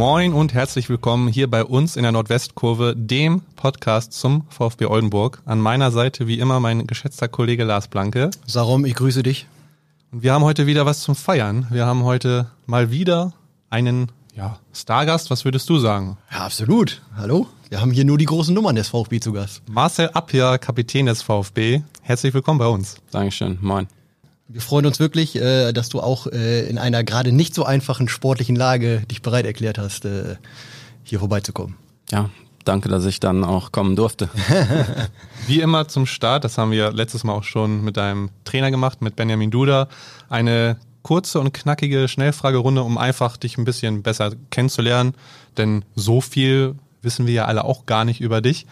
Moin und herzlich willkommen hier bei uns in der Nordwestkurve, dem Podcast zum VfB Oldenburg. An meiner Seite wie immer mein geschätzter Kollege Lars Blanke. Sarum, ich grüße dich. Und wir haben heute wieder was zum Feiern. Wir haben heute mal wieder einen ja, Stargast. Was würdest du sagen? Ja, absolut. Hallo. Wir haben hier nur die großen Nummern des VfB zu Gast. Marcel Appier, Kapitän des VfB. Herzlich willkommen bei uns. Dankeschön. Moin. Wir freuen uns wirklich, äh, dass du auch äh, in einer gerade nicht so einfachen sportlichen Lage dich bereit erklärt hast, äh, hier vorbeizukommen. Ja, danke, dass ich dann auch kommen durfte. Wie immer zum Start, das haben wir letztes Mal auch schon mit deinem Trainer gemacht, mit Benjamin Duda, eine kurze und knackige Schnellfragerunde, um einfach dich ein bisschen besser kennenzulernen. Denn so viel wissen wir ja alle auch gar nicht über dich.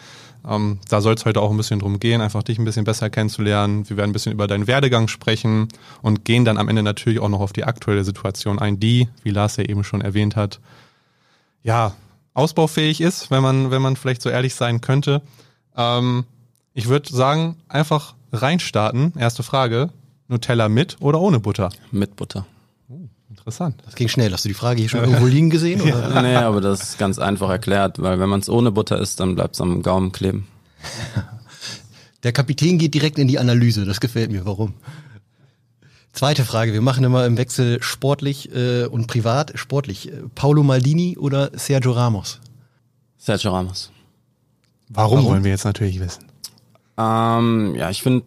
Ähm, da soll es heute auch ein bisschen drum gehen, einfach dich ein bisschen besser kennenzulernen. Wir werden ein bisschen über deinen Werdegang sprechen und gehen dann am Ende natürlich auch noch auf die aktuelle Situation ein, die, wie Lars ja eben schon erwähnt hat, ja, ausbaufähig ist, wenn man, wenn man vielleicht so ehrlich sein könnte. Ähm, ich würde sagen, einfach reinstarten. Erste Frage. Nutella mit oder ohne Butter? Mit Butter. Interessant. Das ging schnell. Hast du die Frage hier schon irgendwo liegen gesehen? Oder? Ja. Nee, aber das ist ganz einfach erklärt, weil wenn man es ohne Butter isst, dann bleibt es am Gaumen kleben. Der Kapitän geht direkt in die Analyse. Das gefällt mir. Warum? Zweite Frage. Wir machen immer im Wechsel sportlich äh, und privat. Sportlich. Paulo Maldini oder Sergio Ramos? Sergio Ramos. Warum, Warum? wollen wir jetzt natürlich wissen? Ähm, ja, ich finde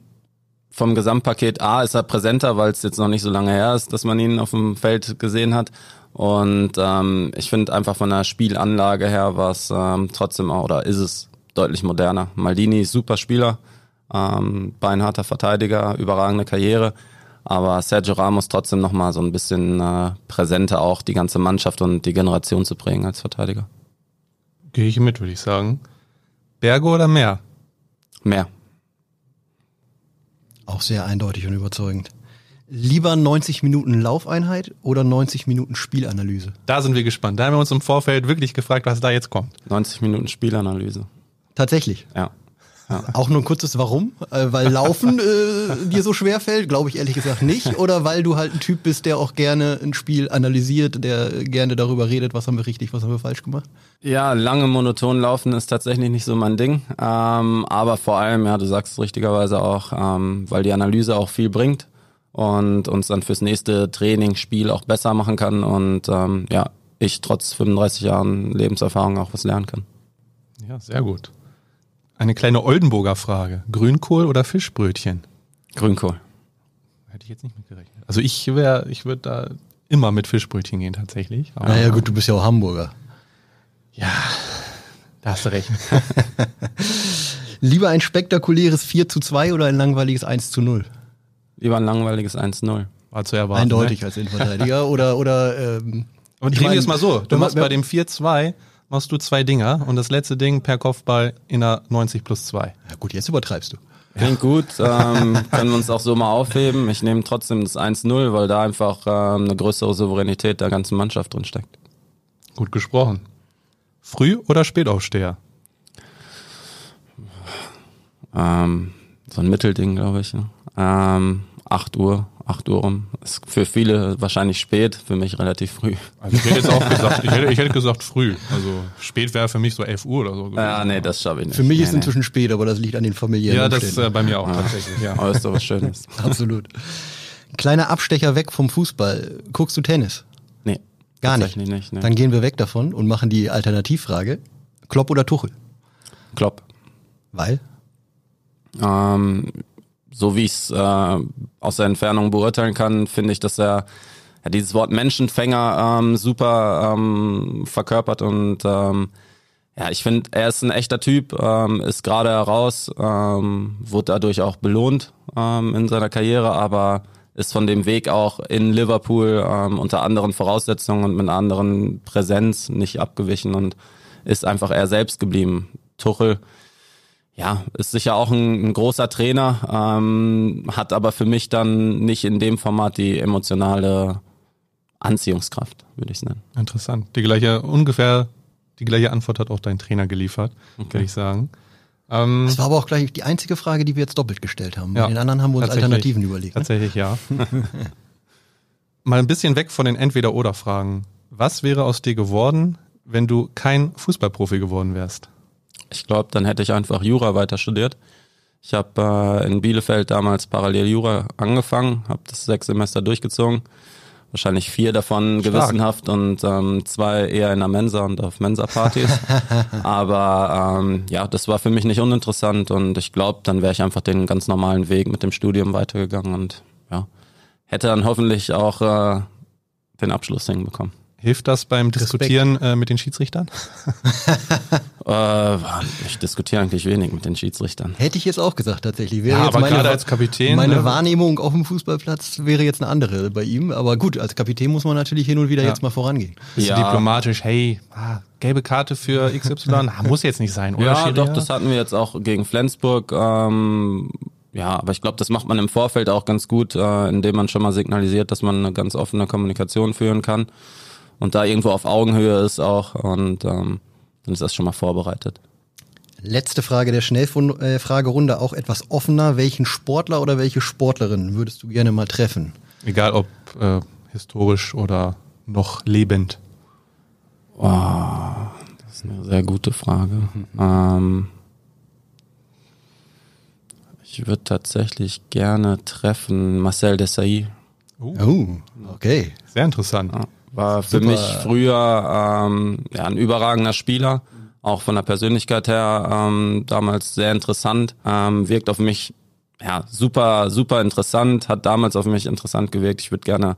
vom Gesamtpaket A ist er präsenter, weil es jetzt noch nicht so lange her ist, dass man ihn auf dem Feld gesehen hat. Und ähm, ich finde einfach von der Spielanlage her war es ähm, trotzdem auch, oder ist es deutlich moderner. Maldini ist super Spieler, ähm, beinharter Verteidiger, überragende Karriere. Aber Sergio Ramos trotzdem nochmal so ein bisschen äh, präsenter auch die ganze Mannschaft und die Generation zu prägen als Verteidiger. Gehe ich mit, würde ich sagen. Berge oder Meer? Meer. Auch sehr eindeutig und überzeugend. Lieber 90 Minuten Laufeinheit oder 90 Minuten Spielanalyse? Da sind wir gespannt. Da haben wir uns im Vorfeld wirklich gefragt, was da jetzt kommt. 90 Minuten Spielanalyse. Tatsächlich? Ja. Ja. Auch nur ein kurzes Warum? Äh, weil Laufen äh, dir so schwer fällt? Glaube ich ehrlich gesagt nicht. Oder weil du halt ein Typ bist, der auch gerne ein Spiel analysiert, der gerne darüber redet, was haben wir richtig, was haben wir falsch gemacht? Ja, lange monoton laufen ist tatsächlich nicht so mein Ding. Ähm, aber vor allem, ja, du sagst es richtigerweise auch, ähm, weil die Analyse auch viel bringt und uns dann fürs nächste Training, Spiel auch besser machen kann und ähm, ja, ich trotz 35 Jahren Lebenserfahrung auch was lernen kann. Ja, sehr gut. Eine kleine Oldenburger Frage. Grünkohl oder Fischbrötchen? Grünkohl. Hätte ich jetzt nicht mitgerechnet. Also ich wäre, ich würde da immer mit Fischbrötchen gehen tatsächlich. Aber naja gut, du bist ja auch Hamburger. Ja, da hast du recht. Lieber ein spektakuläres 4 zu 2 oder ein langweiliges 1 zu 0? Lieber ein langweiliges 1 zu 0. War zu erwarten. Eindeutig ne? als Innenverteidiger oder, oder ähm, Aber drehen wir es mal so. Du machst bei dem 4-2 machst du zwei Dinger und das letzte Ding per Kopfball in der 90 plus 2. Ja gut, jetzt übertreibst du. Klingt gut, ähm, können wir uns auch so mal aufheben. Ich nehme trotzdem das 1-0, weil da einfach ähm, eine größere Souveränität der ganzen Mannschaft drin steckt. Gut gesprochen. Früh- oder Spätaufsteher? Ähm, so ein Mittelding, glaube ich. Ne? Ähm, 8 Uhr, 8 Uhr um. Ist für viele wahrscheinlich spät, für mich relativ früh. Also ich hätte jetzt auch gesagt, ich hätte, ich hätte gesagt früh. Also spät wäre für mich so 11 Uhr oder so. Ja, nee, das schaffe ich nicht. Für mich nee, ist inzwischen spät, aber das liegt an den familiären Ja, das ist äh, bei mir auch ja. tatsächlich. Ja. Aber ist doch was Schönes. Absolut. Kleiner Abstecher weg vom Fußball. Guckst du Tennis? Nee. Gar nicht. nicht nee. Dann gehen wir weg davon und machen die Alternativfrage. Klopp oder Tuchel? Klopp. Weil? Ähm, so wie ich es äh, aus der Entfernung beurteilen kann, finde ich, dass er ja, dieses Wort Menschenfänger ähm, super ähm, verkörpert und ähm, ja, ich finde, er ist ein echter Typ, ähm, ist gerade heraus, ähm, wurde dadurch auch belohnt ähm, in seiner Karriere, aber ist von dem Weg auch in Liverpool ähm, unter anderen Voraussetzungen und mit einer anderen Präsenz nicht abgewichen und ist einfach er selbst geblieben. Tuchel, ja, ist sicher auch ein, ein großer Trainer, ähm, hat aber für mich dann nicht in dem Format die emotionale Anziehungskraft, würde ich es nennen. Interessant. Die gleiche, ungefähr die gleiche Antwort hat auch dein Trainer geliefert, okay. würde ich sagen. Ähm, das war aber auch gleich die einzige Frage, die wir jetzt doppelt gestellt haben. Ja, Bei den anderen haben wir uns Alternativen überlegt. Ne? Tatsächlich, ja. Mal ein bisschen weg von den Entweder-Oder-Fragen. Was wäre aus dir geworden, wenn du kein Fußballprofi geworden wärst? Ich glaube, dann hätte ich einfach Jura weiter studiert. Ich habe äh, in Bielefeld damals parallel Jura angefangen, habe das sechs Semester durchgezogen. Wahrscheinlich vier davon Stark. gewissenhaft und ähm, zwei eher in der Mensa und auf Mensa-Partys. Aber ähm, ja, das war für mich nicht uninteressant und ich glaube, dann wäre ich einfach den ganz normalen Weg mit dem Studium weitergegangen und ja, hätte dann hoffentlich auch äh, den Abschluss hinbekommen. Hilft das beim Diskutieren äh, mit den Schiedsrichtern? Äh, ich diskutiere eigentlich wenig mit den Schiedsrichtern. Hätte ich jetzt auch gesagt, tatsächlich. Wäre Ja, jetzt aber meine, gerade als Kapitän, Meine ne? Wahrnehmung auf dem Fußballplatz wäre jetzt eine andere bei ihm. Aber gut, als Kapitän muss man natürlich hin und wieder Ja. jetzt mal vorangehen. Bisschen Ja. diplomatisch, hey, ah, gelbe Karte für XY, ah, muss jetzt nicht sein, oder? Ja, Schiri? doch, das hatten wir jetzt auch gegen Flensburg. Ähm, ja, aber ich glaube, das macht man im Vorfeld auch ganz gut, äh, indem man schon mal signalisiert, dass man eine ganz offene Kommunikation führen kann und da irgendwo auf Augenhöhe ist auch und ähm, dann ist das schon mal vorbereitet. Letzte Frage der Schnellfragerunde, auch etwas offener. Welchen Sportler oder welche Sportlerin würdest du gerne mal treffen? Egal ob äh, historisch oder noch lebend. Wow, das ist eine sehr gute Frage. Ähm, ich würde tatsächlich gerne treffen Marcel Desailly. Oh, okay. Sehr interessant. Ja, war für Super. mich früher ähm, ja, ein überragender Spieler, auch von der Persönlichkeit her ähm, damals sehr interessant, ähm, wirkt auf mich ja super super interessant, hat damals auf mich interessant gewirkt. Ich würde gerne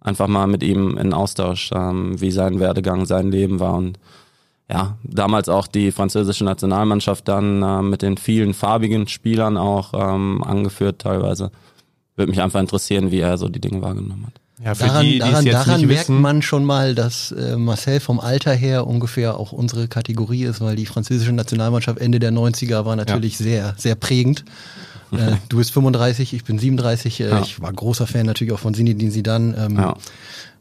einfach mal mit ihm in Austausch, ähm, wie sein Werdegang, sein Leben war und ja, damals auch die französische Nationalmannschaft dann äh, mit den vielen farbigen Spielern auch ähm, angeführt teilweise. Würde mich einfach interessieren, wie er so die Dinge wahrgenommen hat. Ja, für Daran, die, daran, daran merkt wissen, man schon mal, dass äh, Marcel vom Alter her ungefähr auch unsere Kategorie ist, weil die französische Nationalmannschaft Ende der 90er war natürlich sehr, sehr prägend. Äh, du bist 35, ich bin 37. Äh, Ja. Ich war großer Fan natürlich auch von Zinedine Zidane. Ähm, Ja.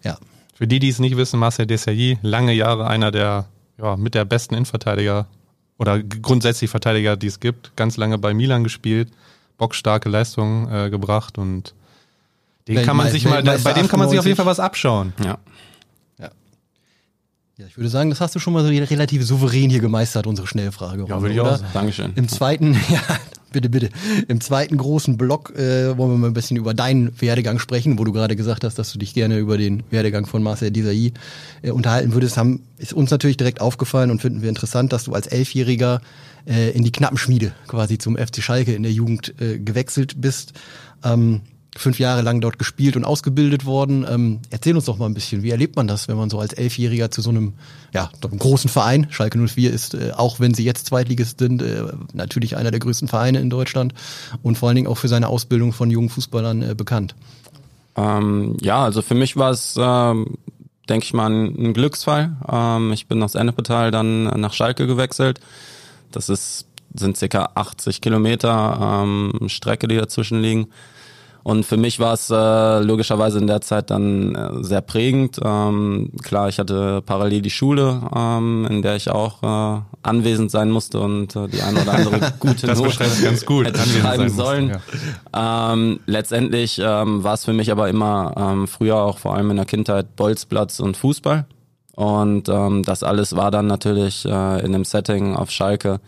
ja. für die, die es nicht wissen, Marcel Desailly, lange Jahre einer der ja, mit der besten Innenverteidiger oder grundsätzlich Verteidiger, die es gibt. Ganz lange bei Milan gespielt, bockstarke Leistungen äh, gebracht und den kann man sich mal, Weltmeister bei dem kann man sich auf jeden 98. Fall was abschauen. Ja. Ja, ich würde sagen, das hast du schon mal so relativ souverän hier gemeistert, unsere Schnellfrage. Ja, würde ich auch. Dankeschön. Im zweiten, ja, bitte, bitte. Im zweiten großen Block äh, wollen wir mal ein bisschen über deinen Werdegang sprechen, wo du gerade gesagt hast, dass du dich gerne über den Werdegang von Marcel Desailly äh, unterhalten würdest. Haben, ist uns natürlich direkt aufgefallen und finden wir interessant, dass du als Elfjähriger äh, in die Knappenschmiede quasi zum FC Schalke in der Jugend äh, gewechselt bist. Ähm, fünf Jahre lang dort gespielt und ausgebildet worden. Ähm, erzähl uns doch mal ein bisschen, wie erlebt man das, wenn man so als Elfjähriger zu so einem, ja, einem großen Verein, Schalke 04 ist, äh, auch wenn sie jetzt Zweitligist sind, äh, natürlich einer der größten Vereine in Deutschland und vor allen Dingen auch für seine Ausbildung von jungen Fußballern äh, bekannt. Ähm, ja, also für mich war es, ähm, denke ich mal, ein, ein Glücksfall. Ähm, ich bin aus Ennepetal dann nach Schalke gewechselt. Das ist, sind circa 80 Kilometer ähm, Strecke, die dazwischen liegen. Und für mich war es äh, logischerweise in der Zeit dann äh, sehr prägend. Ähm, klar, ich hatte parallel die Schule, ähm, in der ich auch äh, anwesend sein musste und äh, die eine oder andere gute Das Note ganz gut. hätte schreiben sollen. mussten, ja. Ähm, letztendlich ähm, war es für mich aber immer ähm, früher auch vor allem in der Kindheit Bolzplatz und Fußball. Und ähm, das alles war dann natürlich äh, in dem Setting auf Schalke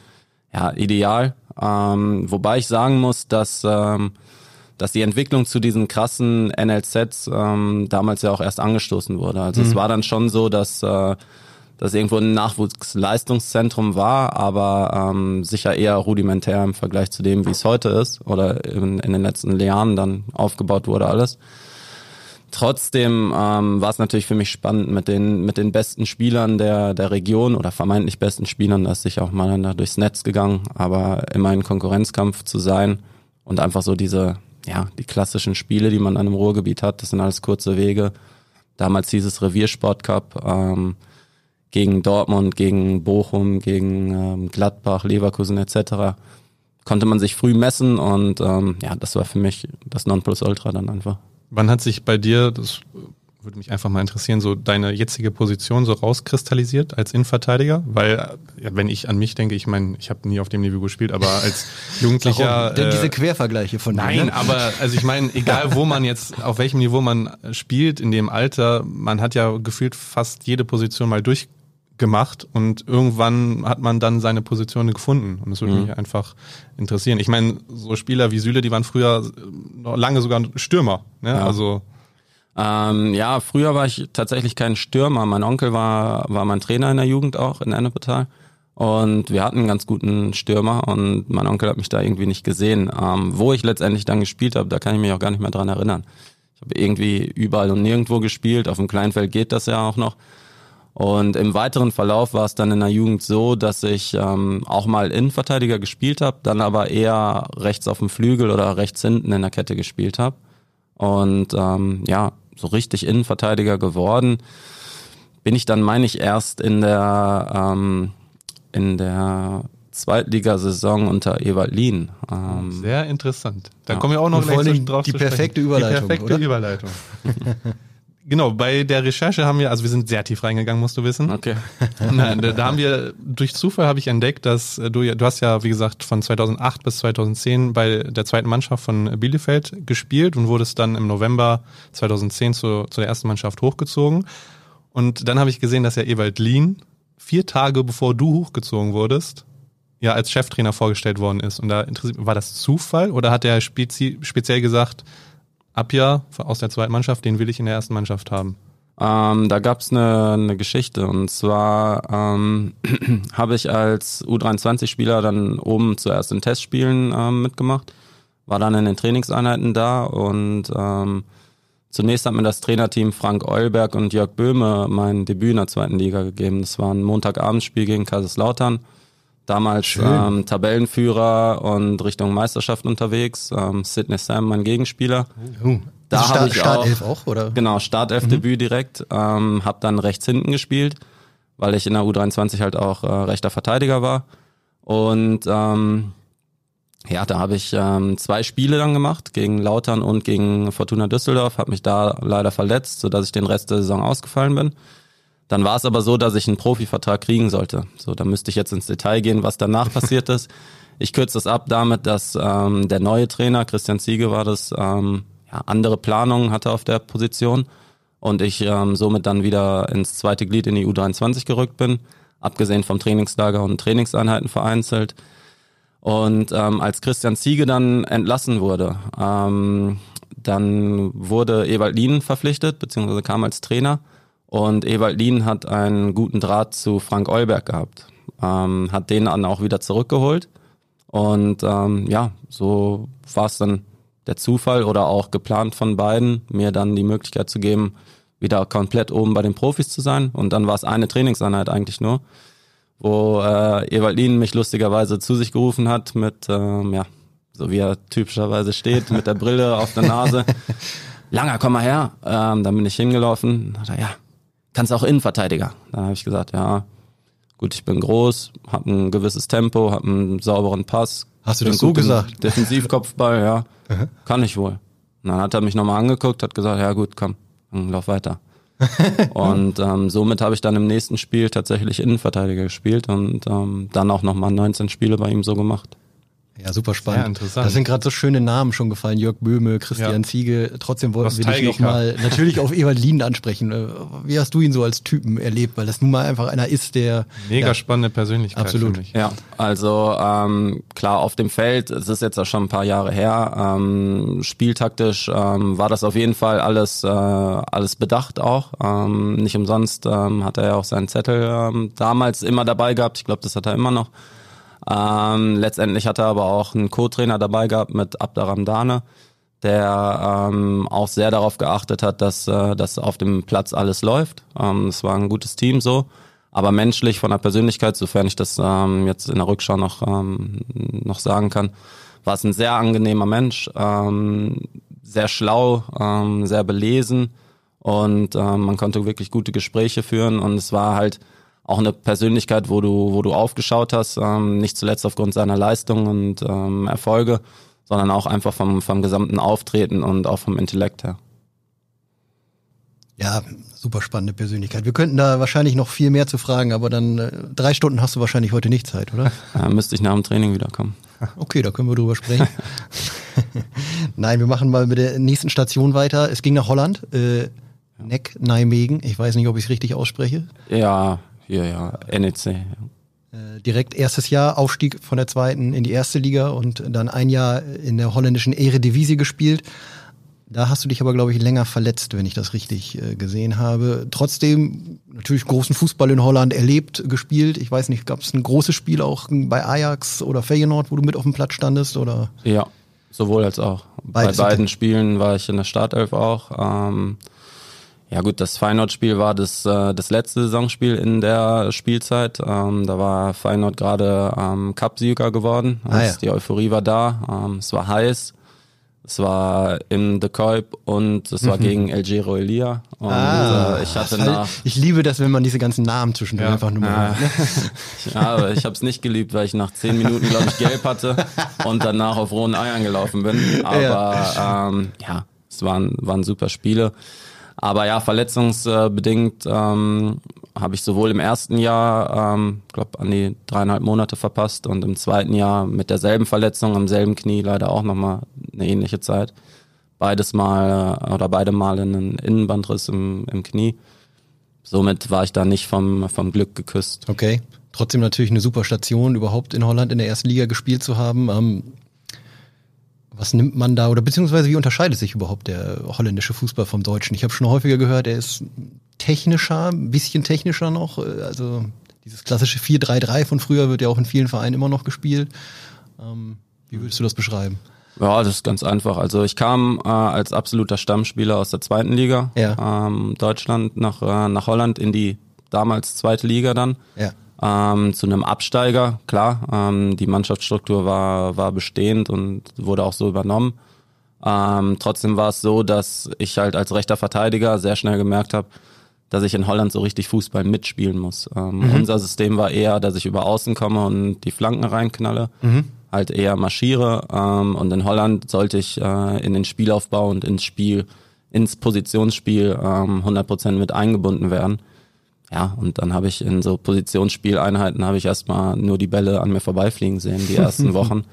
ja ideal. Ähm, wobei ich sagen muss, dass ähm, dass die Entwicklung zu diesen krassen NLZs ähm, damals ja auch erst angestoßen wurde. Also es war dann schon so, dass äh, das irgendwo ein Nachwuchsleistungszentrum war, aber ähm, sicher eher rudimentär im Vergleich zu dem, wie es heute ist oder in, in den letzten Jahren dann aufgebaut wurde alles. Trotzdem ähm, war es natürlich für mich spannend mit den mit den besten Spielern der der Region oder vermeintlich besten Spielern, da ist sich auch mal da durchs Netz gegangen, aber immer in Konkurrenzkampf zu sein und einfach so diese ja die klassischen Spiele, die man an einem Ruhrgebiet hat, das sind alles kurze Wege. Damals hieß es Reviersport Cup ähm, gegen Dortmund, gegen Bochum, gegen ähm, Gladbach, Leverkusen etc. Konnte man sich früh messen und ähm, ja, das war für mich das Nonplusultra dann einfach. Wann hat sich bei dir, das würde mich einfach mal interessieren, so deine jetzige Position so rauskristallisiert als Innenverteidiger? Weil, ja, wenn ich an mich denke, ich meine, ich habe nie auf dem Niveau gespielt, aber als Jugendlicher. Denn äh, diese Quervergleiche von dir, Nein, ne? aber also ich meine, egal wo man jetzt, auf welchem Niveau man spielt in dem Alter, man hat ja gefühlt fast jede Position mal durch, gemacht und irgendwann hat man dann seine Position gefunden und das würde Mhm. mich einfach interessieren. Ich meine, so Spieler wie Süle, die waren früher noch lange sogar Stürmer, ne? Ja. Also Ähm, ja, früher war ich tatsächlich kein Stürmer. Mein Onkel war, war mein Trainer in der Jugend auch in Ennepetal. Und wir hatten einen ganz guten Stürmer und mein Onkel hat mich da irgendwie nicht gesehen. Ähm, wo ich letztendlich dann gespielt habe, da kann ich mich auch gar nicht mehr dran erinnern. Ich habe irgendwie überall und nirgendwo gespielt. Auf dem Kleinfeld geht das ja auch noch. Und im weiteren Verlauf war es dann in der Jugend so, dass ich ähm, auch mal Innenverteidiger gespielt habe, dann aber eher rechts auf dem Flügel oder rechts hinten in der Kette gespielt habe. Und ähm, ja, so richtig Innenverteidiger geworden bin ich dann, meine ich, erst in der ähm, in der Zweitligasaison unter Ewald Lien. Ähm, sehr interessant. Da Ja. kommen wir auch noch gleich drauf die zu sprechen. perfekte Überleitung, Die perfekte oder? Überleitung. genau, bei der Recherche haben wir, also wir sind sehr tief reingegangen, musst du wissen. okay. Nein, da, da haben wir, durch Zufall habe ich entdeckt, dass äh, du, ja- du hast ja, wie gesagt, von 2008 bis 2010 bei der zweiten Mannschaft von Bielefeld gespielt und wurdest dann im November 2010 zu, zu der ersten Mannschaft hochgezogen. Und dann habe ich gesehen, dass ja Ewald Lien vier Tage bevor du hochgezogen wurdest, ja als Cheftrainer vorgestellt worden ist. Und da interessiert war das Zufall oder hat er spezi speziell gesagt, Abja aus der zweiten Mannschaft, den will ich in der ersten Mannschaft haben? Ähm, da gab's eine, eine Geschichte und zwar ähm, habe ich als U23-Spieler dann oben zuerst in Testspielen ähm, mitgemacht, war dann in den Trainingseinheiten da und ähm, zunächst hat mir das Trainerteam Frank Eulberg und Jörg Böhme mein Debüt in der zweiten Liga gegeben. Das war ein Montagabendspiel gegen Kaiserslautern. Damals ähm, Tabellenführer und Richtung Meisterschaft unterwegs. Ähm, Sidney Sam, mein Gegenspieler. Uh, Da also hab Start, ich Startelf auch, oder? Genau, Startelf-Debüt direkt. Ähm, hab dann rechts hinten gespielt, weil ich in der U23 halt auch äh, rechter Verteidiger war. Und ähm, ja, da habe ich ähm, zwei Spiele dann gemacht, gegen Lautern und gegen Fortuna Düsseldorf. Habe mich da leider verletzt, sodass ich den Rest der Saison ausgefallen bin. Dann war es aber so, dass ich einen Profivertrag kriegen sollte. So, da müsste ich jetzt ins Detail gehen, was danach passiert ist. Ich kürze das ab damit, dass ähm, der neue Trainer, Christian Ziege war das, ähm, ja, andere Planungen hatte auf der Position und ich ähm, somit dann wieder ins zweite Glied in die U23 gerückt bin, abgesehen vom Trainingslager und Trainingseinheiten vereinzelt. Und ähm, als Christian Ziege dann entlassen wurde, ähm, dann wurde Ewald Lien verpflichtet, beziehungsweise kam als Trainer. Und Ewald Lien hat einen guten Draht zu Frank Eulberg gehabt, ähm, hat den dann auch wieder zurückgeholt. Und ähm, ja, so war es dann der Zufall oder auch geplant von beiden, mir dann die Möglichkeit zu geben, wieder komplett oben bei den Profis zu sein. Und dann war es eine Trainingseinheit eigentlich nur, wo äh, Ewald Lien mich lustigerweise zu sich gerufen hat mit, ähm, ja, so wie er typischerweise steht, mit der Brille auf der Nase. Langer, komm mal her. Ähm, dann bin ich hingelaufen. Dann hat er, ja, kannst auch Innenverteidiger. Dann habe ich gesagt, ja, gut, ich bin groß, habe ein gewisses Tempo, habe einen sauberen Pass. Hast du das so gesagt? Defensivkopfball, ja. Kann ich wohl. Und dann hat er mich nochmal angeguckt, hat gesagt, ja gut, komm, lauf weiter. und ähm, somit habe ich dann im nächsten Spiel tatsächlich Innenverteidiger gespielt und ähm, dann auch nochmal 19 Spiele bei ihm so gemacht. Ja, super spannend. Sehr interessant. Das sind gerade so schöne Namen schon gefallen. Jörg Böhme, Christian Ja. Ziege. Trotzdem wollten wir dich nochmal natürlich auf Ewald Lien ansprechen. Äh, Wie hast du ihn so als Typen erlebt? Weil das nun mal einfach einer ist, der Mega ja, spannende Persönlichkeit. Absolut. Ja, also ähm, klar auf dem Feld, es ist jetzt auch schon ein paar Jahre her, ähm, spieltaktisch ähm, war das auf jeden Fall alles äh, alles bedacht auch. Ähm, nicht umsonst ähm, hat er ja auch seinen Zettel ähm, damals immer dabei gehabt. Ich glaube, das hat er immer noch. Ähm, letztendlich hat er aber auch einen Co-Trainer dabei gehabt mit Abdaram Dane, der ähm, auch sehr darauf geachtet hat, dass, äh, dass auf dem Platz alles läuft. Ähm, es war ein gutes Team so. Aber menschlich von der Persönlichkeit, sofern ich das ähm, jetzt in der Rückschau noch, ähm, noch sagen kann, war es ein sehr angenehmer Mensch, ähm, sehr schlau, ähm, sehr belesen und ähm, man konnte wirklich gute Gespräche führen und es war halt auch eine Persönlichkeit, wo du, wo du aufgeschaut hast, ähm, nicht zuletzt aufgrund seiner Leistung und ähm, Erfolge, sondern auch einfach vom, vom gesamten Auftreten und auch vom Intellekt her. ja, super spannende Persönlichkeit. Wir könnten da wahrscheinlich noch viel mehr zu fragen, aber dann äh, drei Stunden hast du wahrscheinlich heute nicht Zeit, oder? Da müsste ich nach dem Training wiederkommen. Okay, da können wir drüber sprechen. Nein, wir machen mal mit der nächsten Station weiter. Es ging nach Holland. Äh, Neck Nijmegen. Ich weiß nicht, ob ich es richtig ausspreche. Ja, Hier, ja, NEC. Ja. Äh, direkt erstes Jahr Aufstieg von der zweiten in die erste Liga und dann ein Jahr in der holländischen Eredivisie gespielt. Da hast du dich aber, glaube ich, länger verletzt, wenn ich das richtig äh, gesehen habe. Trotzdem natürlich großen Fußball in Holland erlebt, gespielt. Ich weiß nicht, gab es ein großes Spiel auch bei Ajax oder Feyenoord, wo du mit auf dem Platz standest? Oder? Ja, sowohl als auch. Beides bei beiden Spielen war ich in der Startelf auch. Ähm, ja gut, das Feyenoord-Spiel war das, äh, das letzte Saisonspiel in der Spielzeit. Ähm, da war Feyenoord gerade ähm, Cup-Sieger geworden. Also ja. Die Euphorie war da. Ähm, es war heiß. Es war in The Kuip und es war mhm. gegen El Giro Elia. Und ah, äh, ich hatte halt, nach. Ich liebe das, wenn man diese ganzen Namen zwischendurch ja. einfach nur mal. Ja, ne? ja aber ich habe es nicht geliebt, weil ich nach zehn Minuten, glaube ich, gelb hatte und danach auf rohen Eiern gelaufen bin. Aber ja, ähm, ja es waren, waren super Spiele. Aber ja, verletzungsbedingt ähm, habe ich sowohl im ersten Jahr, ähm, glaube an die dreieinhalb Monate verpasst und im zweiten Jahr mit derselben Verletzung am selben Knie leider auch nochmal eine ähnliche Zeit. Beides mal äh, oder beide Male einen Innenbandriss im, im Knie. Somit war ich da nicht vom, vom Glück geküsst. Okay. Trotzdem natürlich eine super Station, überhaupt in Holland in der ersten Liga gespielt zu haben. Ähm, was nimmt man da oder beziehungsweise wie unterscheidet sich überhaupt der holländische Fußball vom deutschen? Ich habe schon häufiger gehört, er ist technischer, ein bisschen technischer noch. Also dieses klassische 4-3-3 von früher wird ja auch in vielen Vereinen immer noch gespielt. Ähm, wie würdest du das beschreiben? Ja, das ist ganz einfach. Also ich kam äh, als absoluter Stammspieler aus der zweiten Liga ja. ähm, Deutschland nach, äh, nach Holland in die damals zweite Liga dann. Ja ähm, zu einem Absteiger. Klar, ähm, die Mannschaftsstruktur war, war bestehend und wurde auch so übernommen. Ähm, trotzdem war es so, dass ich halt als rechter Verteidiger sehr schnell gemerkt habe, dass ich in Holland so richtig Fußball mitspielen muss. Ähm, mhm. Unser System war eher, dass ich über Außen komme und die Flanken reinknalle, mhm. halt eher marschiere. Ähm, und in Holland sollte ich äh, in den Spielaufbau und ins Spiel, ins Positionsspiel ähm, 100% mit eingebunden werden. Ja, und dann habe ich in so Positionsspieleinheiten habe ich erstmal nur die Bälle an mir vorbeifliegen sehen, die ersten Wochen,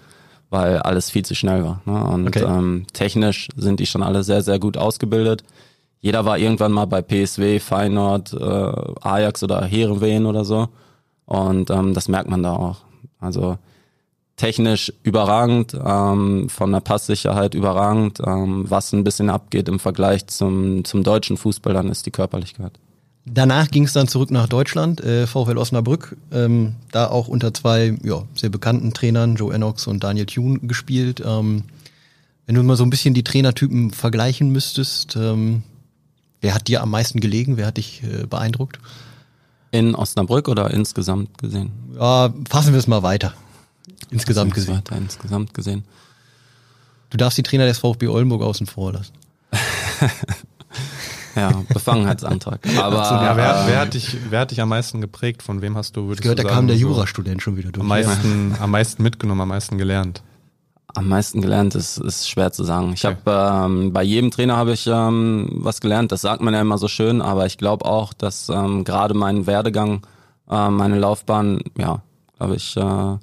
weil alles viel zu schnell war. Ne? Und okay. ähm, technisch sind die schon alle sehr, sehr gut ausgebildet. Jeder war irgendwann mal bei PSW, Feyenoord, äh, Ajax oder Heerenveen oder so. Und ähm, das merkt man da auch. Also technisch überragend, ähm, von der Passsicherheit überragend. Ähm, was ein bisschen abgeht im Vergleich zum, zum deutschen Fußball, dann ist die Körperlichkeit. Danach ging es dann zurück nach Deutschland, äh, VfL Osnabrück, ähm, da auch unter zwei ja, sehr bekannten Trainern, Joe Enox und Daniel Thune, gespielt. Ähm, wenn du mal so ein bisschen die Trainertypen vergleichen müsstest, ähm, wer hat dir am meisten gelegen, wer hat dich äh, beeindruckt? In Osnabrück oder insgesamt gesehen? Ja, fassen wir es mal weiter. Insgesamt gesehen. Weiter, insgesamt gesehen. Du darfst die Trainer des VfB Oldenburg außen vor lassen. Ja, Befangenheitsantrag. Aber ja, wer, wer, hat dich, wer hat dich am meisten geprägt? Von wem hast du, würdest gehört, du sagen, da kam der Jurastudent schon wieder durch. Am meisten, ja. am meisten mitgenommen, am meisten gelernt. Am meisten gelernt ist, ist schwer zu sagen. Ich okay. habe ähm, bei jedem Trainer habe ich ähm, was gelernt. Das sagt man ja immer so schön, aber ich glaube auch, dass ähm, gerade mein Werdegang, äh, meine Laufbahn, ja, glaube ich, äh,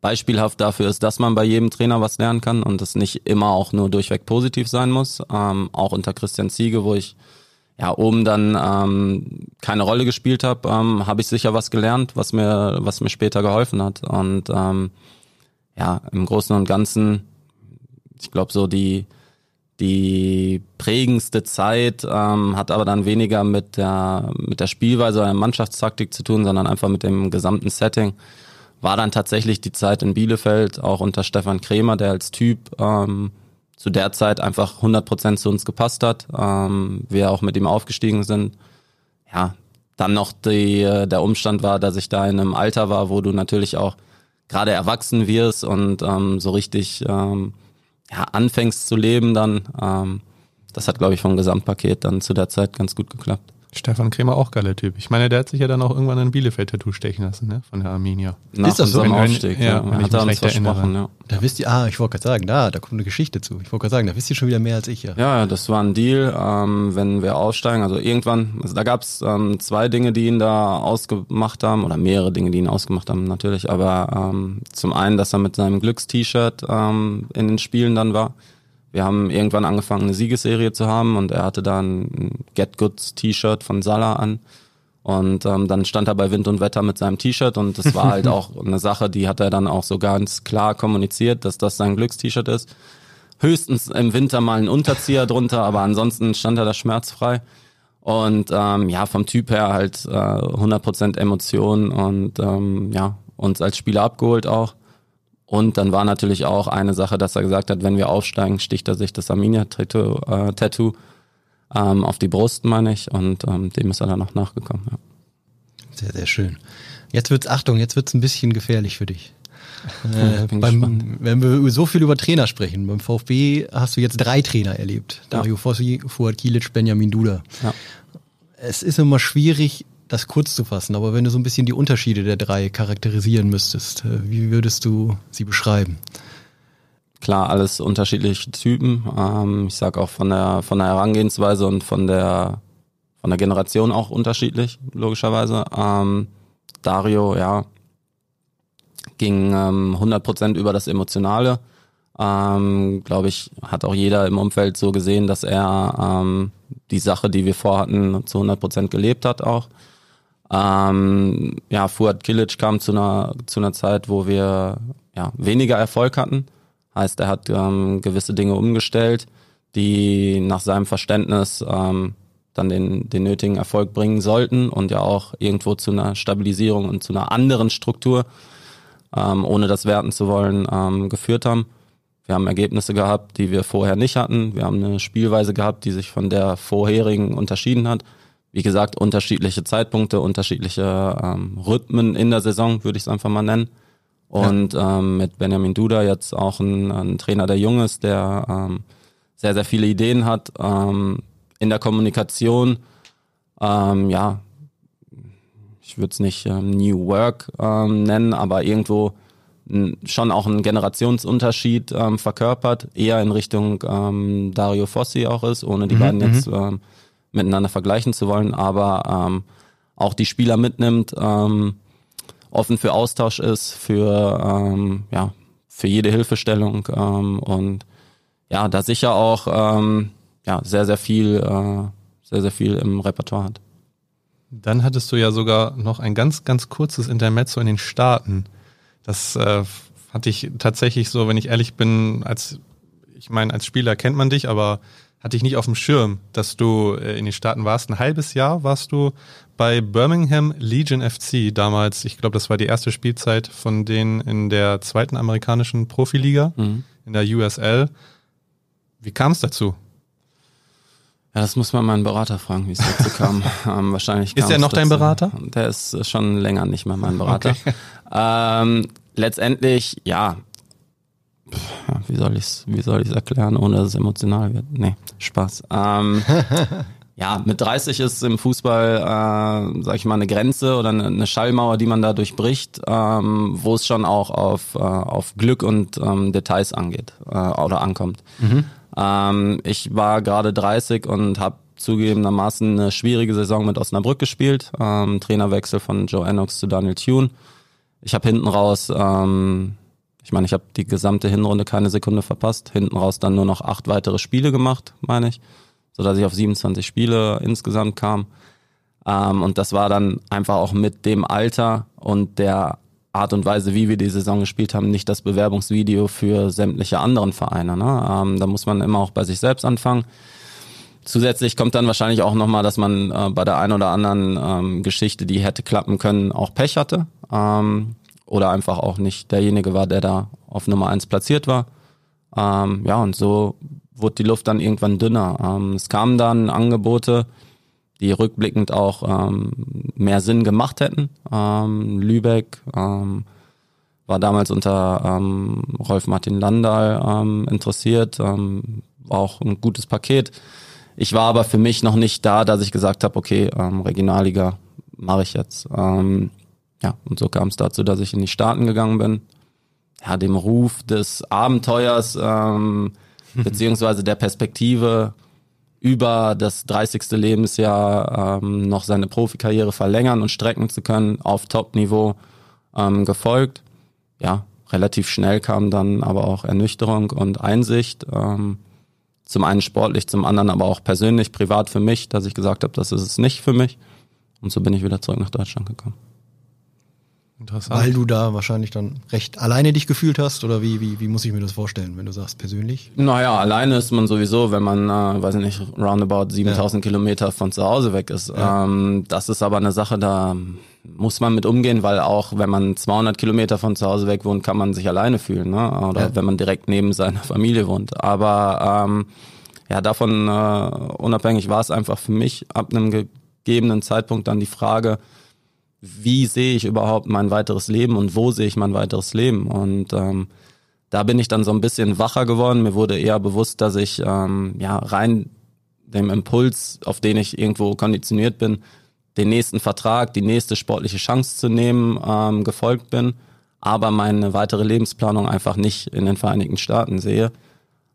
beispielhaft dafür ist, dass man bei jedem Trainer was lernen kann und es nicht immer auch nur durchweg positiv sein muss. Ähm, auch unter Christian Ziege, wo ich ja oben dann ähm, keine Rolle gespielt habe, ähm, habe ich sicher was gelernt, was mir was mir später geholfen hat und ähm, ja im Großen und Ganzen, ich glaube so die die prägendste Zeit ähm, hat aber dann weniger mit der mit der Spielweise oder der Mannschaftstaktik zu tun, sondern einfach mit dem gesamten Setting. War dann tatsächlich die Zeit in Bielefeld, auch unter Stefan Kremer, der als Typ ähm, zu der Zeit einfach 100% zu uns gepasst hat. Ähm, wir auch mit ihm aufgestiegen sind. Ja, dann noch die, äh, der Umstand war, dass ich da in einem Alter war, wo du natürlich auch gerade erwachsen wirst und ähm, so richtig ähm, ja, anfängst zu leben dann. Ähm, das hat, glaube ich, vom Gesamtpaket dann zu der Zeit ganz gut geklappt. Stefan Kremer auch geiler Typ. Ich meine, der hat sich ja dann auch irgendwann ein Bielefeld-Tattoo stechen lassen, ne? Von der Arminia. Nach ist das so? Wenn, Aufstieg, ja, ja, hat er uns versprochen, ja. Da wisst ihr, ah, ich wollte gerade sagen, da, da kommt eine Geschichte zu. Ich wollte gerade sagen, da wisst ihr schon wieder mehr als ich, ja. Ja, das war ein Deal, ähm, wenn wir aufsteigen. Also irgendwann, also da gab's ähm, zwei Dinge, die ihn da ausgemacht haben, oder mehrere Dinge, die ihn ausgemacht haben, natürlich. Aber ähm, zum einen, dass er mit seinem Glückst-T-Shirt ähm, in den Spielen dann war wir haben irgendwann angefangen, eine Siegesserie zu haben und er hatte da ein Get Goods T-Shirt von Salah an. Und ähm, dann stand er bei Wind und Wetter mit seinem T-Shirt und das war halt auch eine Sache, die hat er dann auch so ganz klar kommuniziert, dass das sein Glückst-T-Shirt ist. Höchstens im Winter mal ein Unterzieher drunter, aber ansonsten stand er da schmerzfrei. Und ähm, ja, vom Typ her halt äh, 100% Emotion und ähm, ja, uns als Spieler abgeholt auch. Und dann war natürlich auch eine Sache, dass er gesagt hat, wenn wir aufsteigen, sticht er sich das Arminia-Tattoo äh, ähm, auf die Brust, meine ich. Und ähm, dem ist er dann noch nachgekommen. Ja. Sehr, sehr schön. Jetzt wird's, Achtung, jetzt wird's ein bisschen gefährlich für dich. Äh, beim, wenn wir so viel über Trainer sprechen, beim VfB hast du jetzt drei Trainer erlebt. Dario ja. Fossi, Fuad Kilic, Benjamin Duda. Ja. Es ist immer schwierig, das kurz zu fassen, aber wenn du so ein bisschen die Unterschiede der drei charakterisieren müsstest, äh, wie würdest du sie beschreiben? Klar, alles unterschiedliche Typen. Ähm, ich sag auch von der von der Herangehensweise und von der von der Generation auch unterschiedlich, logischerweise. Ähm, Dario, ja, ging ähm, 100% über das Emotionale. Ähm, Glaube ich, hat auch jeder im Umfeld so gesehen, dass er ähm, die Sache, die wir vorhatten, zu 100% gelebt hat auch. Ähm, ja, Fuad Kilic kam zu einer, zu einer Zeit, wo wir ja, weniger Erfolg hatten. Heißt, er hat ähm, gewisse Dinge umgestellt, die nach seinem Verständnis ähm, dann den, den nötigen Erfolg bringen sollten und ja auch irgendwo zu einer Stabilisierung und zu einer anderen Struktur ähm, ohne das werten zu wollen, ähm, geführt haben. Wir haben Ergebnisse gehabt, die wir vorher nicht hatten. Wir haben eine Spielweise gehabt, die sich von der vorherigen unterschieden hat. Wie gesagt, unterschiedliche Zeitpunkte, unterschiedliche ähm, Rhythmen in der Saison, würde ich es einfach mal nennen. Und ja. ähm, mit Benjamin Duda jetzt auch ein, ein Trainer, der jung ist, der ähm, sehr, sehr viele Ideen hat ähm, in der Kommunikation. Ähm, ja, ich würde es nicht ähm, New Work ähm, nennen, aber irgendwo schon auch einen Generationsunterschied ähm, verkörpert, eher in Richtung ähm, Dario Fossi auch ist, ohne die mhm, beiden jetzt mhm. ähm, miteinander vergleichen zu wollen, aber ähm, auch die Spieler mitnimmt, ähm, offen für Austausch ist, für ähm, ja für jede Hilfestellung ähm, und ja da sicher auch ähm, ja sehr sehr viel äh, sehr sehr viel im Repertoire hat. Dann hattest du ja sogar noch ein ganz, ganz kurzes Intermezzo in den Staaten. Das äh, hatte ich tatsächlich so, wenn ich ehrlich bin, als ich meine, als Spieler kennt man dich, aber hatte ich nicht auf dem Schirm, dass du äh, in den Staaten warst. Ein halbes Jahr warst du bei Birmingham Legion FC damals. Ich glaube, das war die erste Spielzeit von denen in der zweiten amerikanischen Profiliga, mhm. in der USL. Wie kam es dazu? Ja, das muss man meinen Berater fragen, wie es dazu kam. ähm, wahrscheinlich ist er noch dein Berater? Der ist schon länger nicht mehr mein Berater. Okay. Ähm, letztendlich, ja, wie soll ich's, wie soll ich's erklären, ohne dass es emotional wird? Nee, Spaß. Ähm, ja, mit 30 ist im Fußball, äh, sag ich mal, eine Grenze oder eine, eine Schallmauer, die man da durchbricht, ähm, wo es schon auch auf, äh, auf Glück und ähm, Details angeht äh, oder ankommt. Mhm. Ähm, ich war gerade 30 und habe zugegebenermaßen eine schwierige Saison mit Osnabrück gespielt. Ähm, Trainerwechsel von Joe Ennox zu Daniel Thune. Ich habe hinten raus, ähm, ich meine, ich habe die gesamte Hinrunde keine Sekunde verpasst. Hinten raus dann nur noch acht weitere Spiele gemacht, meine ich, so dass ich auf 27 Spiele insgesamt kam. Ähm, und das war dann einfach auch mit dem Alter und der Art und Weise, wie wir die Saison gespielt haben, nicht das Bewerbungsvideo für sämtliche anderen Vereine. Ne? Ähm, da muss man immer auch bei sich selbst anfangen. Zusätzlich kommt dann wahrscheinlich auch nochmal, dass man äh, bei der einen oder anderen ähm, Geschichte, die hätte klappen können, auch Pech hatte. Ähm, oder einfach auch nicht derjenige war, der da auf Nummer eins platziert war. Ähm, ja, und so wurde die Luft dann irgendwann dünner. Ähm, es kamen dann Angebote, die rückblickend auch ähm, mehr Sinn gemacht hätten. Ähm, Lübeck ähm, war damals unter ähm, Rolf Martin Landal ähm, interessiert, ähm, war auch ein gutes Paket. Ich war aber für mich noch nicht da, dass ich gesagt habe, okay, ähm, Regionalliga mache ich jetzt. Ähm, ja, und so kam es dazu, dass ich in die Staaten gegangen bin. Ja, dem Ruf des Abenteuers ähm, beziehungsweise der Perspektive über das 30. Lebensjahr ähm, noch seine Profikarriere verlängern und strecken zu können auf Top-Niveau ähm, gefolgt. Ja, relativ schnell kam dann aber auch Ernüchterung und Einsicht. Ähm, zum einen sportlich, zum anderen aber auch persönlich, privat für mich, dass ich gesagt habe, das ist es nicht für mich. Und so bin ich wieder zurück nach Deutschland gekommen. Interessant. Weil du da wahrscheinlich dann recht alleine dich gefühlt hast oder wie, wie, wie muss ich mir das vorstellen, wenn du sagst persönlich? Naja, alleine ist man sowieso, wenn man, äh, weiß ich nicht, roundabout 7000 ja. Kilometer von zu Hause weg ist. Ja. Ähm, das ist aber eine Sache, da muss man mit umgehen, weil auch wenn man 200 Kilometer von zu Hause weg wohnt, kann man sich alleine fühlen, ne? oder ja. wenn man direkt neben seiner Familie wohnt. Aber ähm, ja, davon äh, unabhängig war es einfach für mich ab einem gegebenen Zeitpunkt dann die Frage, wie sehe ich überhaupt mein weiteres Leben und wo sehe ich mein weiteres Leben. Und ähm, da bin ich dann so ein bisschen wacher geworden. Mir wurde eher bewusst, dass ich ähm, ja rein dem Impuls, auf den ich irgendwo konditioniert bin, den nächsten Vertrag, die nächste sportliche Chance zu nehmen, ähm, gefolgt bin, aber meine weitere Lebensplanung einfach nicht in den Vereinigten Staaten sehe.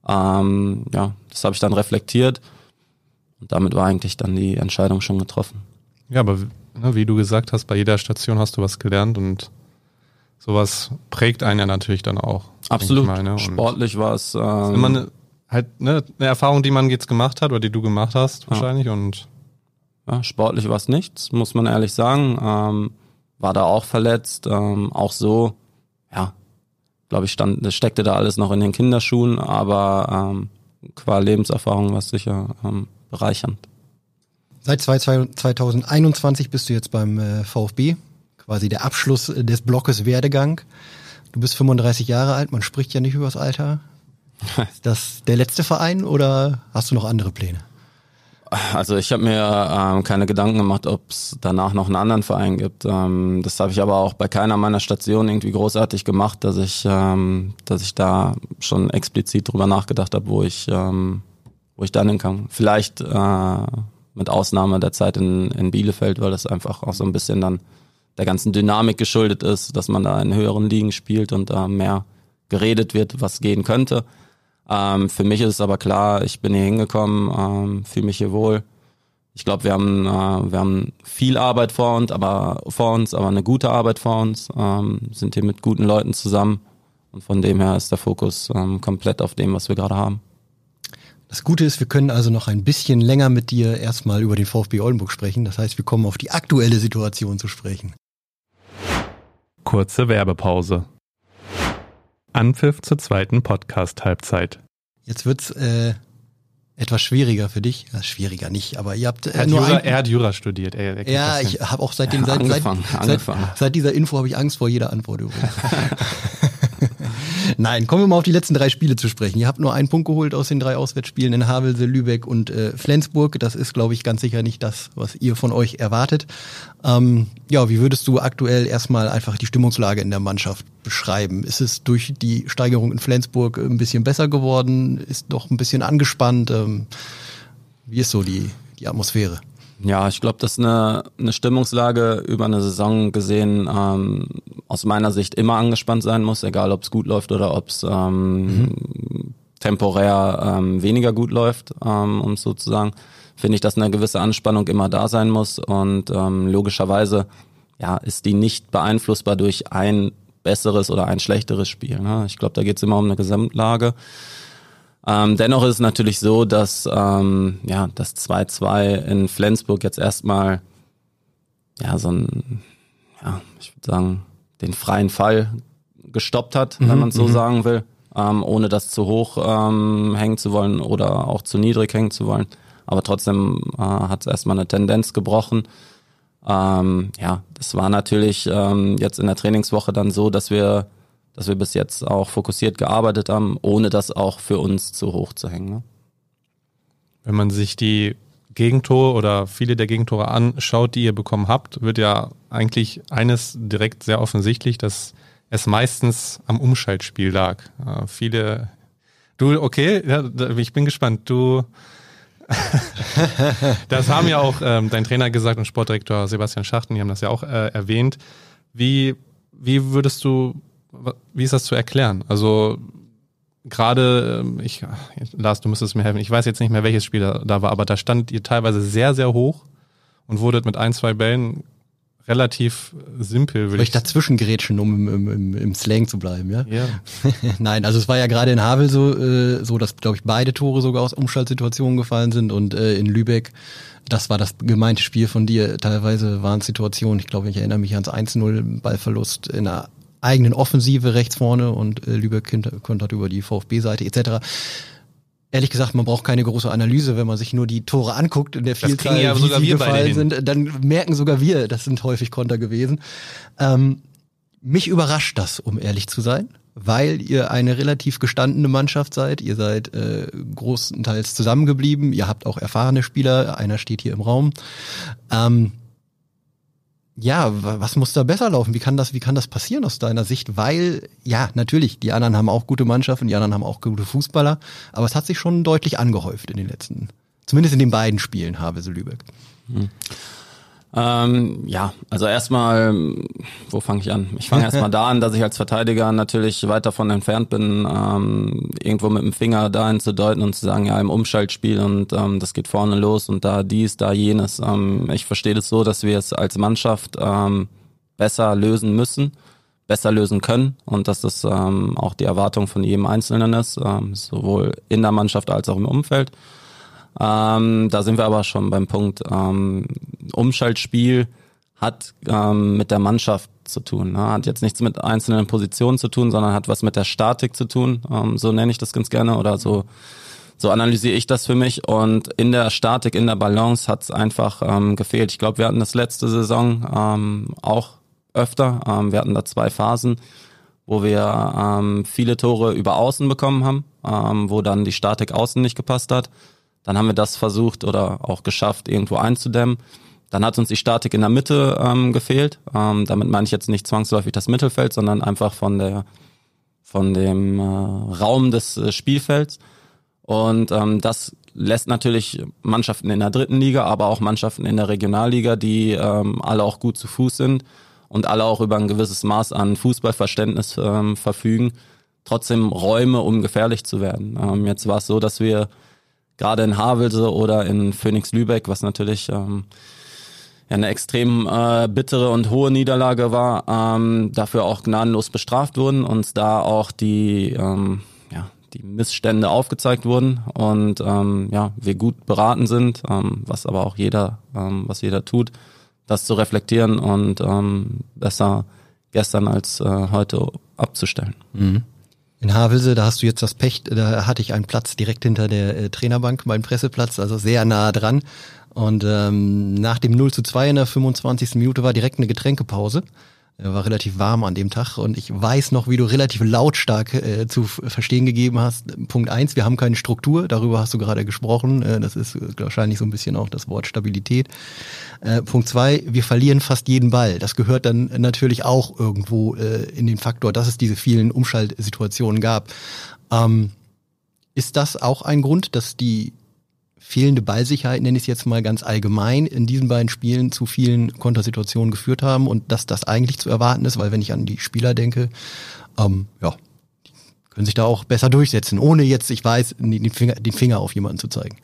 Ähm, ja, das habe ich dann reflektiert und damit war eigentlich dann die Entscheidung schon getroffen. Ja, aber ne, wie du gesagt hast, bei jeder Station hast du was gelernt und sowas prägt einen ja natürlich dann auch. Absolut. Mal, ne? Sportlich war es. Ähm, immer eine, halt ne, eine Erfahrung, die man jetzt gemacht hat oder die du gemacht hast wahrscheinlich ja. und ja, sportlich war es nichts, muss man ehrlich sagen. Ähm, war da auch verletzt, ähm, auch so, ja, glaube ich, stand, steckte da alles noch in den Kinderschuhen, aber ähm, qua Lebenserfahrung war es sicher ähm, bereichernd. Seit 2021 bist du jetzt beim äh, VfB, quasi der Abschluss des Blockes Werdegang. Du bist 35 Jahre alt, man spricht ja nicht über das Alter. Ist das der letzte Verein oder hast du noch andere Pläne? Also ich habe mir ähm, keine Gedanken gemacht, ob es danach noch einen anderen Verein gibt. Ähm, das habe ich aber auch bei keiner meiner Stationen irgendwie großartig gemacht, dass ich, ähm, dass ich da schon explizit drüber nachgedacht habe, wo ich, ähm, wo ich dann hinkam. Vielleicht äh, mit Ausnahme der Zeit in, in Bielefeld, weil das einfach auch so ein bisschen dann der ganzen Dynamik geschuldet ist, dass man da in höheren Ligen spielt und da mehr geredet wird, was gehen könnte. Ähm, für mich ist es aber klar, ich bin hier hingekommen, ähm, fühle mich hier wohl. Ich glaube, wir haben äh, wir haben viel Arbeit vor uns, aber vor uns, aber eine gute Arbeit vor uns. Ähm, sind hier mit guten Leuten zusammen und von dem her ist der Fokus ähm, komplett auf dem, was wir gerade haben. Das Gute ist, wir können also noch ein bisschen länger mit dir erstmal über den VfB Oldenburg sprechen. Das heißt, wir kommen auf die aktuelle Situation zu sprechen. Kurze Werbepause. Anpfiff zur zweiten Podcast-Halbzeit. Jetzt wird's äh, etwas schwieriger für dich. Ja, schwieriger nicht, aber ihr habt äh, er nur Jura, ein, Er hat Jura studiert. Er, er ja, ich habe auch seitdem seit, angefangen, seit, angefangen. Seit, seit, dieser Info habe ich Angst vor jeder Antwort übrigens. Nein, kommen wir mal auf die letzten drei Spiele zu sprechen. Ihr habt nur einen Punkt geholt aus den drei Auswärtsspielen in Havelse, Lübeck und äh, Flensburg. Das ist, glaube ich, ganz sicher nicht das, was ihr von euch erwartet. Ähm, ja, wie würdest du aktuell erstmal einfach die Stimmungslage in der Mannschaft beschreiben? Ist es durch die Steigerung in Flensburg ein bisschen besser geworden? Ist doch ein bisschen angespannt? Ähm, wie ist so die, die Atmosphäre? Ja, ich glaube, das ist eine, eine Stimmungslage über eine Saison gesehen ähm, aus meiner Sicht immer angespannt sein muss, egal ob es gut läuft oder ob es ähm, mhm. temporär ähm, weniger gut läuft, ähm, um sozusagen finde ich, dass eine gewisse Anspannung immer da sein muss und ähm, logischerweise ja ist die nicht beeinflussbar durch ein besseres oder ein schlechteres Spiel. Ne? Ich glaube, da geht es immer um eine Gesamtlage. Ähm, dennoch ist es natürlich so, dass ähm, ja das 2-2 in Flensburg jetzt erstmal ja so ein, ja, ich würde sagen, den freien Fall gestoppt hat, mhm, wenn man es so mhm. sagen will, ähm, ohne das zu hoch ähm, hängen zu wollen oder auch zu niedrig hängen zu wollen. Aber trotzdem äh, hat es erstmal eine Tendenz gebrochen. Ähm, ja, das war natürlich ähm, jetzt in der Trainingswoche dann so, dass wir dass wir bis jetzt auch fokussiert gearbeitet haben, ohne das auch für uns zu hoch zu hängen. Ne? Wenn man sich die Gegentore oder viele der Gegentore anschaut, die ihr bekommen habt, wird ja eigentlich eines direkt sehr offensichtlich, dass es meistens am Umschaltspiel lag. Äh, viele, du, okay, ja, ich bin gespannt. Du, das haben ja auch ähm, dein Trainer gesagt und Sportdirektor Sebastian Schachten, die haben das ja auch äh, erwähnt. Wie, wie würdest du wie ist das zu erklären? Also gerade, ähm, ich, Lars, du müsstest mir helfen, ich weiß jetzt nicht mehr, welches Spiel da, da war, aber da stand ihr teilweise sehr, sehr hoch und wurdet mit ein, zwei Bällen relativ simpel. Will ich, ich dazwischen gerätschen, um im, im, im Slang zu bleiben, ja? Ja. Nein, also es war ja gerade in Havel so, äh, so dass, glaube ich, beide Tore sogar aus Umschaltsituationen gefallen sind und äh, in Lübeck das war das gemeinte Spiel von dir. Teilweise waren Situationen, ich glaube, ich erinnere mich ans 1-0 Ballverlust in einer eigenen Offensive rechts vorne und äh, Lübeck kontert über die VfB-Seite etc. Ehrlich gesagt, man braucht keine große Analyse, wenn man sich nur die Tore anguckt in der Vielzahl, ja wie sie gefallen sind, dann merken sogar wir, das sind häufig Konter gewesen. Ähm, mich überrascht das, um ehrlich zu sein weil ihr eine relativ gestandene Mannschaft seid. Ihr seid äh, großenteils zusammengeblieben. Ihr habt auch erfahrene Spieler. Einer steht hier im Raum. Ähm, ja, was muss da besser laufen? Wie kann das, wie kann das passieren aus deiner Sicht? Weil, ja, natürlich, die anderen haben auch gute Mannschaften, die anderen haben auch gute Fußballer, aber es hat sich schon deutlich angehäuft in den letzten, zumindest in den beiden Spielen, Havelse Lübeck. Hm. Ähm, ja, also erstmal, wo fange ich an? Ich fange erstmal da an, dass ich als Verteidiger natürlich weit davon entfernt bin, ähm, irgendwo mit dem Finger dahin zu deuten und zu sagen, ja, im Umschaltspiel und ähm, das geht vorne los und da dies, da jenes. Ähm, ich verstehe das so, dass wir es als Mannschaft ähm, besser lösen müssen, besser lösen können und dass das ähm, auch die Erwartung von jedem Einzelnen ist, ähm, sowohl in der Mannschaft als auch im Umfeld. Ähm, da sind wir aber schon beim Punkt. Ähm, Umschaltspiel hat ähm, mit der Mannschaft zu tun. Ne? Hat jetzt nichts mit einzelnen Positionen zu tun, sondern hat was mit der Statik zu tun. Ähm, so nenne ich das ganz gerne oder so. So analysiere ich das für mich und in der Statik, in der Balance hat es einfach ähm, gefehlt. Ich glaube, wir hatten das letzte Saison ähm, auch öfter. Ähm, wir hatten da zwei Phasen, wo wir ähm, viele Tore über Außen bekommen haben, ähm, wo dann die Statik außen nicht gepasst hat. Dann haben wir das versucht oder auch geschafft, irgendwo einzudämmen. Dann hat uns die Statik in der Mitte ähm, gefehlt. Ähm, damit meine ich jetzt nicht zwangsläufig das Mittelfeld, sondern einfach von der von dem äh, Raum des äh, Spielfelds. Und ähm, das lässt natürlich Mannschaften in der dritten Liga, aber auch Mannschaften in der Regionalliga, die ähm, alle auch gut zu Fuß sind und alle auch über ein gewisses Maß an Fußballverständnis ähm, verfügen, trotzdem Räume, um gefährlich zu werden. Ähm, jetzt war es so, dass wir gerade in Havelse oder in Phoenix Lübeck, was natürlich ähm, ja, eine extrem äh, bittere und hohe Niederlage war, ähm, dafür auch gnadenlos bestraft wurden und da auch die, ähm, ja, die Missstände aufgezeigt wurden und ähm, ja, wir gut beraten sind, ähm, was aber auch jeder, ähm, was jeder tut, das zu reflektieren und ähm, besser gestern als äh, heute abzustellen. Mhm. In Havelse, da hast du jetzt das Pech, da hatte ich einen Platz direkt hinter der äh, Trainerbank, meinen Presseplatz, also sehr nah dran. Und ähm, nach dem 0 zu 2 in der 25. Minute war direkt eine Getränkepause. War relativ warm an dem Tag und ich weiß noch, wie du relativ lautstark äh, zu verstehen gegeben hast. Punkt eins, wir haben keine Struktur, darüber hast du gerade gesprochen. Äh, das ist wahrscheinlich so ein bisschen auch das Wort Stabilität. Äh, Punkt zwei, wir verlieren fast jeden Ball. Das gehört dann natürlich auch irgendwo äh, in den Faktor, dass es diese vielen Umschaltsituationen gab. Ähm, ist das auch ein Grund, dass die fehlende Ballsicherheit, nenne ich es jetzt mal ganz allgemein, in diesen beiden Spielen zu vielen Kontersituationen geführt haben und dass das eigentlich zu erwarten ist, weil wenn ich an die Spieler denke, ähm, ja, können sich da auch besser durchsetzen, ohne jetzt, ich weiß, den Finger, den Finger auf jemanden zu zeigen.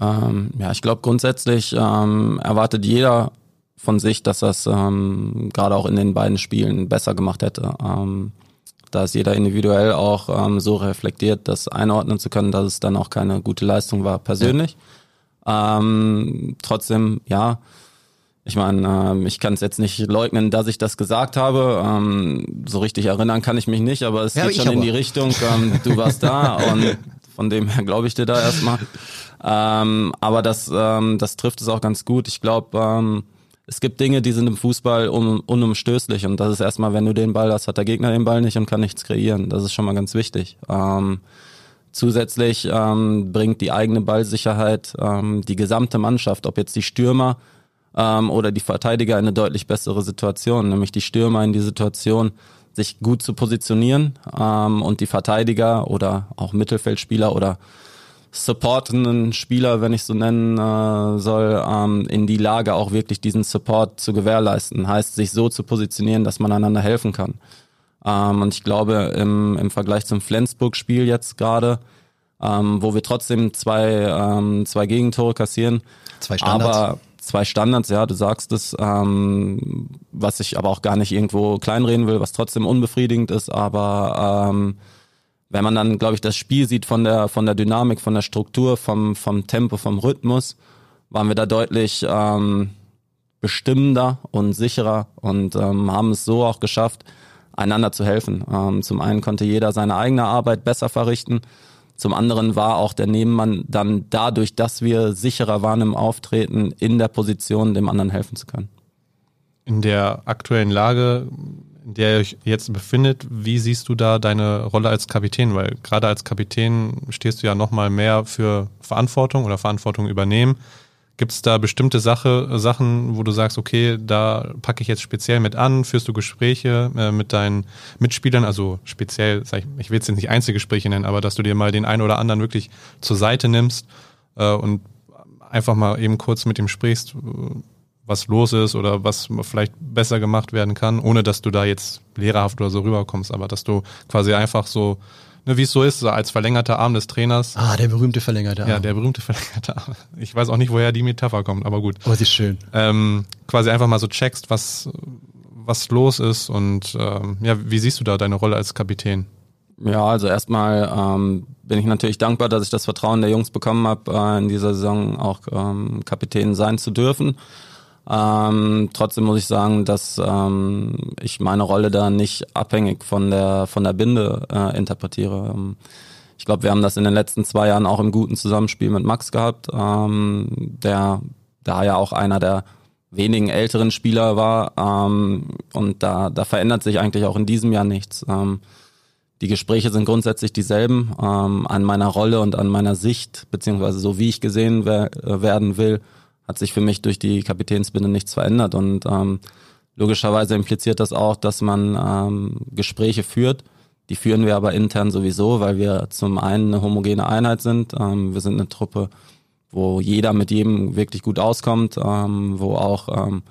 Ähm, ja, ich glaube grundsätzlich ähm, erwartet jeder von sich, dass das ähm, gerade auch in den beiden Spielen besser gemacht hätte. Ähm, da ist jeder individuell auch ähm, so reflektiert, das einordnen zu können, dass es dann auch keine gute Leistung war persönlich. Ja. Ähm, trotzdem, ja, ich meine, ähm, ich kann es jetzt nicht leugnen, dass ich das gesagt habe. Ähm, so richtig erinnern kann ich mich nicht, aber es ja, geht schon in die Richtung, ähm, du warst da und von dem her glaube ich dir da erstmal. Ähm, aber das, ähm, das trifft es auch ganz gut. Ich glaube, ähm, es gibt Dinge, die sind im Fußball un unumstößlich und das ist erstmal, wenn du den Ball hast, hat der Gegner den Ball nicht und kann nichts kreieren. Das ist schon mal ganz wichtig. Ähm, zusätzlich ähm, bringt die eigene Ballsicherheit ähm, die gesamte Mannschaft, ob jetzt die Stürmer ähm, oder die Verteidiger, in eine deutlich bessere Situation, nämlich die Stürmer in die Situation, sich gut zu positionieren ähm, und die Verteidiger oder auch Mittelfeldspieler oder supportenden Spieler, wenn ich so nennen äh, soll, ähm, in die Lage auch wirklich diesen Support zu gewährleisten. Heißt, sich so zu positionieren, dass man einander helfen kann. Ähm, und ich glaube, im, im Vergleich zum Flensburg-Spiel jetzt gerade, ähm, wo wir trotzdem zwei, ähm, zwei Gegentore kassieren, zwei Standards. aber zwei Standards, ja, du sagst es, ähm, was ich aber auch gar nicht irgendwo kleinreden will, was trotzdem unbefriedigend ist, aber ähm, wenn man dann, glaube ich, das Spiel sieht von der, von der Dynamik, von der Struktur, vom, vom Tempo, vom Rhythmus, waren wir da deutlich ähm, bestimmender und sicherer und ähm, haben es so auch geschafft, einander zu helfen. Ähm, zum einen konnte jeder seine eigene Arbeit besser verrichten. Zum anderen war auch der Nebenmann dann dadurch, dass wir sicherer waren im Auftreten, in der Position, dem anderen helfen zu können. In der aktuellen Lage, in der ihr euch jetzt befindet, wie siehst du da deine Rolle als Kapitän? Weil gerade als Kapitän stehst du ja nochmal mehr für Verantwortung oder Verantwortung übernehmen. Gibt es da bestimmte Sache, Sachen, wo du sagst, okay, da packe ich jetzt speziell mit an? Führst du Gespräche äh, mit deinen Mitspielern? Also speziell, ich, ich will jetzt nicht Einzelgespräche nennen, aber dass du dir mal den einen oder anderen wirklich zur Seite nimmst äh, und einfach mal eben kurz mit ihm sprichst, was los ist oder was vielleicht besser gemacht werden kann, ohne dass du da jetzt lehrerhaft oder so rüberkommst, aber dass du quasi einfach so ne, wie es so ist, so als verlängerter Arm des Trainers. Ah, der berühmte verlängerte Arm. Ja, der berühmte verlängerte Arm. Ich weiß auch nicht, woher die Metapher kommt, aber gut. Aber sie ist schön. Ähm, quasi einfach mal so checkst, was, was los ist und ähm, ja, wie siehst du da deine Rolle als Kapitän? Ja, also erstmal ähm, bin ich natürlich dankbar, dass ich das Vertrauen der Jungs bekommen habe, äh, in dieser Saison auch ähm, Kapitän sein zu dürfen. Ähm, trotzdem muss ich sagen, dass ähm, ich meine Rolle da nicht abhängig von der von der Binde äh, interpretiere. Ähm, ich glaube, wir haben das in den letzten zwei Jahren auch im guten Zusammenspiel mit Max gehabt, ähm, der da ja auch einer der wenigen älteren Spieler war. Ähm, und da, da verändert sich eigentlich auch in diesem Jahr nichts. Ähm, die Gespräche sind grundsätzlich dieselben. Ähm, an meiner Rolle und an meiner Sicht, beziehungsweise so wie ich gesehen wer werden will, hat sich für mich durch die Kapitänsbinde nichts verändert. Und ähm, logischerweise impliziert das auch, dass man ähm, Gespräche führt. Die führen wir aber intern sowieso, weil wir zum einen eine homogene Einheit sind. Ähm, wir sind eine Truppe, wo jeder mit jedem wirklich gut auskommt, ähm, wo auch ähm,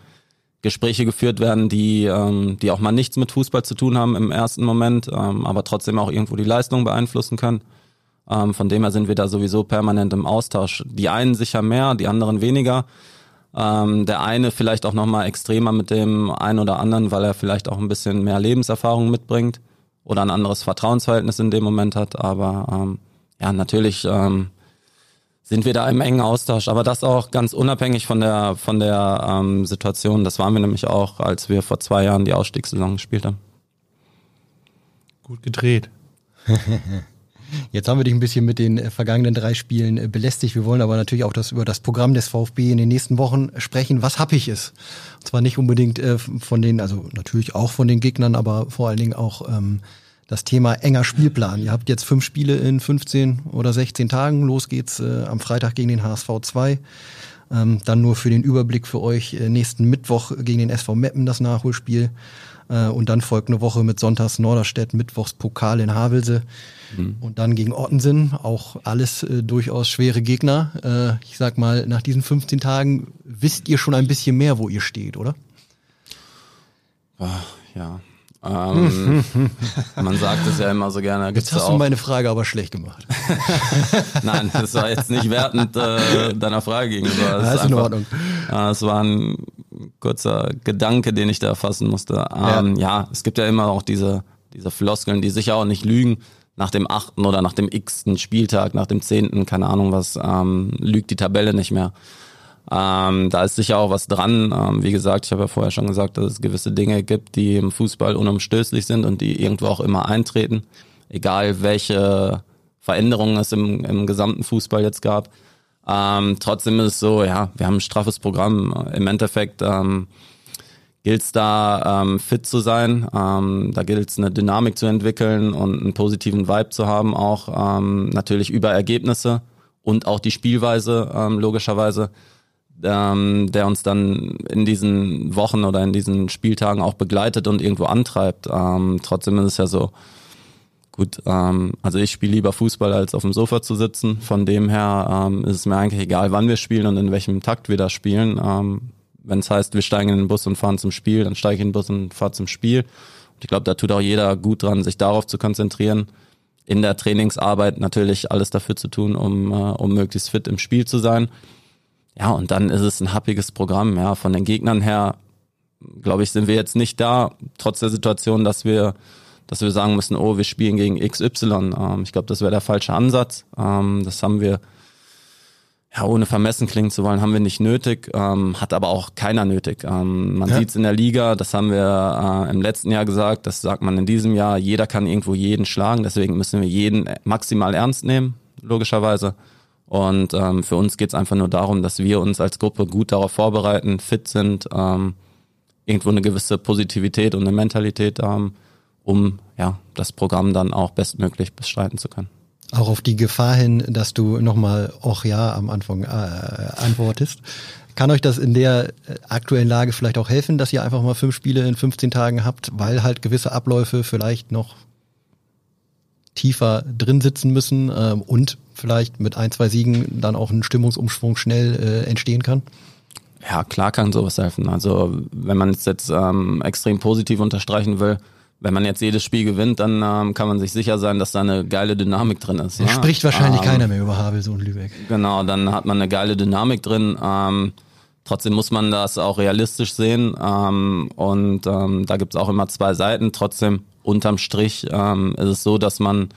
Gespräche geführt werden, die, ähm, die auch mal nichts mit Fußball zu tun haben im ersten Moment, ähm, aber trotzdem auch irgendwo die Leistung beeinflussen können. Ähm, von dem her sind wir da sowieso permanent im Austausch. Die einen sicher mehr, die anderen weniger. Ähm, der eine vielleicht auch nochmal extremer mit dem einen oder anderen, weil er vielleicht auch ein bisschen mehr Lebenserfahrung mitbringt oder ein anderes Vertrauensverhältnis in dem Moment hat. Aber ähm, ja, natürlich ähm, sind wir da im engen Austausch. Aber das auch ganz unabhängig von der von der ähm, Situation. Das waren wir nämlich auch, als wir vor zwei Jahren die Ausstiegssaison gespielt haben. Gut gedreht. Jetzt haben wir dich ein bisschen mit den äh, vergangenen drei Spielen äh, belästigt. Wir wollen aber natürlich auch das, über das Programm des VfB in den nächsten Wochen sprechen. Was hab ich es? Und zwar nicht unbedingt äh, von den, also natürlich auch von den Gegnern, aber vor allen Dingen auch ähm, das Thema enger Spielplan. Ihr habt jetzt fünf Spiele in 15 oder 16 Tagen. Los geht's äh, am Freitag gegen den HSV 2. Ähm, dann nur für den Überblick für euch äh, nächsten Mittwoch gegen den SV Meppen das Nachholspiel. Äh, und dann folgt eine Woche mit Sonntags Norderstedt, Mittwochs Pokal in Havelse. Mhm. Und dann gegen Ottensen, auch alles äh, durchaus schwere Gegner. Äh, ich sag mal, nach diesen 15 Tagen wisst ihr schon ein bisschen mehr, wo ihr steht, oder? Ach, ja. Ähm, man sagt es ja immer so gerne. Jetzt hast du meine Frage aber schlecht gemacht. Nein, das war jetzt nicht wertend äh, deiner Frage gegenüber. Das ist in Ordnung. Äh, es war ein kurzer Gedanke, den ich da erfassen musste. Ähm, ja. ja, es gibt ja immer auch diese, diese Floskeln, die sicher auch nicht lügen nach dem achten oder nach dem x-ten Spieltag, nach dem zehnten, keine Ahnung was, ähm, lügt die Tabelle nicht mehr. Ähm, da ist sicher auch was dran. Ähm, wie gesagt, ich habe ja vorher schon gesagt, dass es gewisse Dinge gibt, die im Fußball unumstößlich sind und die irgendwo auch immer eintreten. Egal welche Veränderungen es im, im gesamten Fußball jetzt gab. Ähm, trotzdem ist es so, ja, wir haben ein straffes Programm. Im Endeffekt ähm, gilt es da ähm, fit zu sein. Ähm, da gilt es eine Dynamik zu entwickeln und einen positiven Vibe zu haben, auch ähm, natürlich über Ergebnisse und auch die Spielweise ähm, logischerweise, ähm, der uns dann in diesen Wochen oder in diesen Spieltagen auch begleitet und irgendwo antreibt. Ähm, trotzdem ist es ja so, gut, ähm, also ich spiele lieber Fußball als auf dem Sofa zu sitzen. Von dem her ähm, ist es mir eigentlich egal, wann wir spielen und in welchem Takt wir da spielen. Ähm, wenn es heißt, wir steigen in den Bus und fahren zum Spiel, dann steige ich in den Bus und fahre zum Spiel. Und ich glaube, da tut auch jeder gut dran, sich darauf zu konzentrieren. In der Trainingsarbeit natürlich alles dafür zu tun, um, äh, um möglichst fit im Spiel zu sein. Ja, und dann ist es ein happiges Programm. Ja, von den Gegnern her, glaube ich, sind wir jetzt nicht da, trotz der Situation, dass wir, dass wir sagen müssen, oh, wir spielen gegen XY. Ähm, ich glaube, das wäre der falsche Ansatz. Ähm, das haben wir ja, ohne vermessen klingen zu wollen, haben wir nicht nötig, ähm, hat aber auch keiner nötig. Ähm, man Ja. sieht's in der Liga, das haben wir äh, im letzten Jahr gesagt, das sagt man in diesem Jahr, jeder kann irgendwo jeden schlagen, deswegen müssen wir jeden maximal ernst nehmen, logischerweise. Und ähm, für uns geht's einfach nur darum, dass wir uns als Gruppe gut darauf vorbereiten, fit sind, ähm, irgendwo eine gewisse Positivität und eine Mentalität haben, um ja das Programm dann auch bestmöglich bestreiten zu können. Auch auf die Gefahr hin, dass du nochmal auch ja am Anfang äh, antwortest. Kann euch das in der äh, aktuellen Lage vielleicht auch helfen, dass ihr einfach mal fünf Spiele in 15 Tagen habt, weil halt gewisse Abläufe vielleicht noch tiefer drin sitzen müssen ähm, und vielleicht mit ein, zwei Siegen dann auch ein Stimmungsumschwung schnell äh, entstehen kann? Ja, klar kann sowas helfen. Also wenn man es jetzt ähm, extrem positiv unterstreichen will, wenn man jetzt jedes Spiel gewinnt, dann ähm, kann man sich sicher sein, dass da eine geile Dynamik drin ist. Da ne? spricht wahrscheinlich ähm, keiner mehr über Havelse und Lübeck. Genau, dann hat man eine geile Dynamik drin. Ähm, trotzdem muss man das auch realistisch sehen. Ähm, und ähm, da gibt's auch immer zwei Seiten. Trotzdem, unterm Strich ähm, ist es so, dass man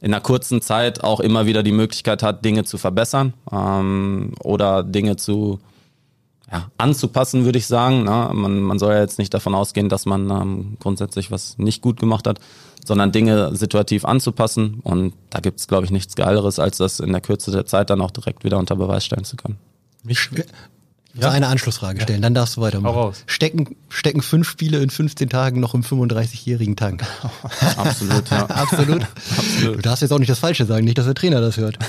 in einer kurzen Zeit auch immer wieder die Möglichkeit hat, Dinge zu verbessern ähm, oder Dinge zu ja, anzupassen, würde ich sagen. Ne? Man, man soll ja jetzt nicht davon ausgehen, dass man ähm, grundsätzlich was nicht gut gemacht hat, sondern Dinge situativ anzupassen. Und da gibt's glaube ich, nichts Geileres, als das in der Kürze der Zeit dann auch direkt wieder unter Beweis stellen zu können. Muss Ja? eine Anschlussfrage stellen, dann darfst du weitermachen. Hau raus. Stecken, stecken fünf Spiele in 15 Tagen noch im 35-jährigen Tank. Absolut, ja. Absolut. Du darfst jetzt auch nicht das Falsche sagen, nicht, dass der Trainer das hört.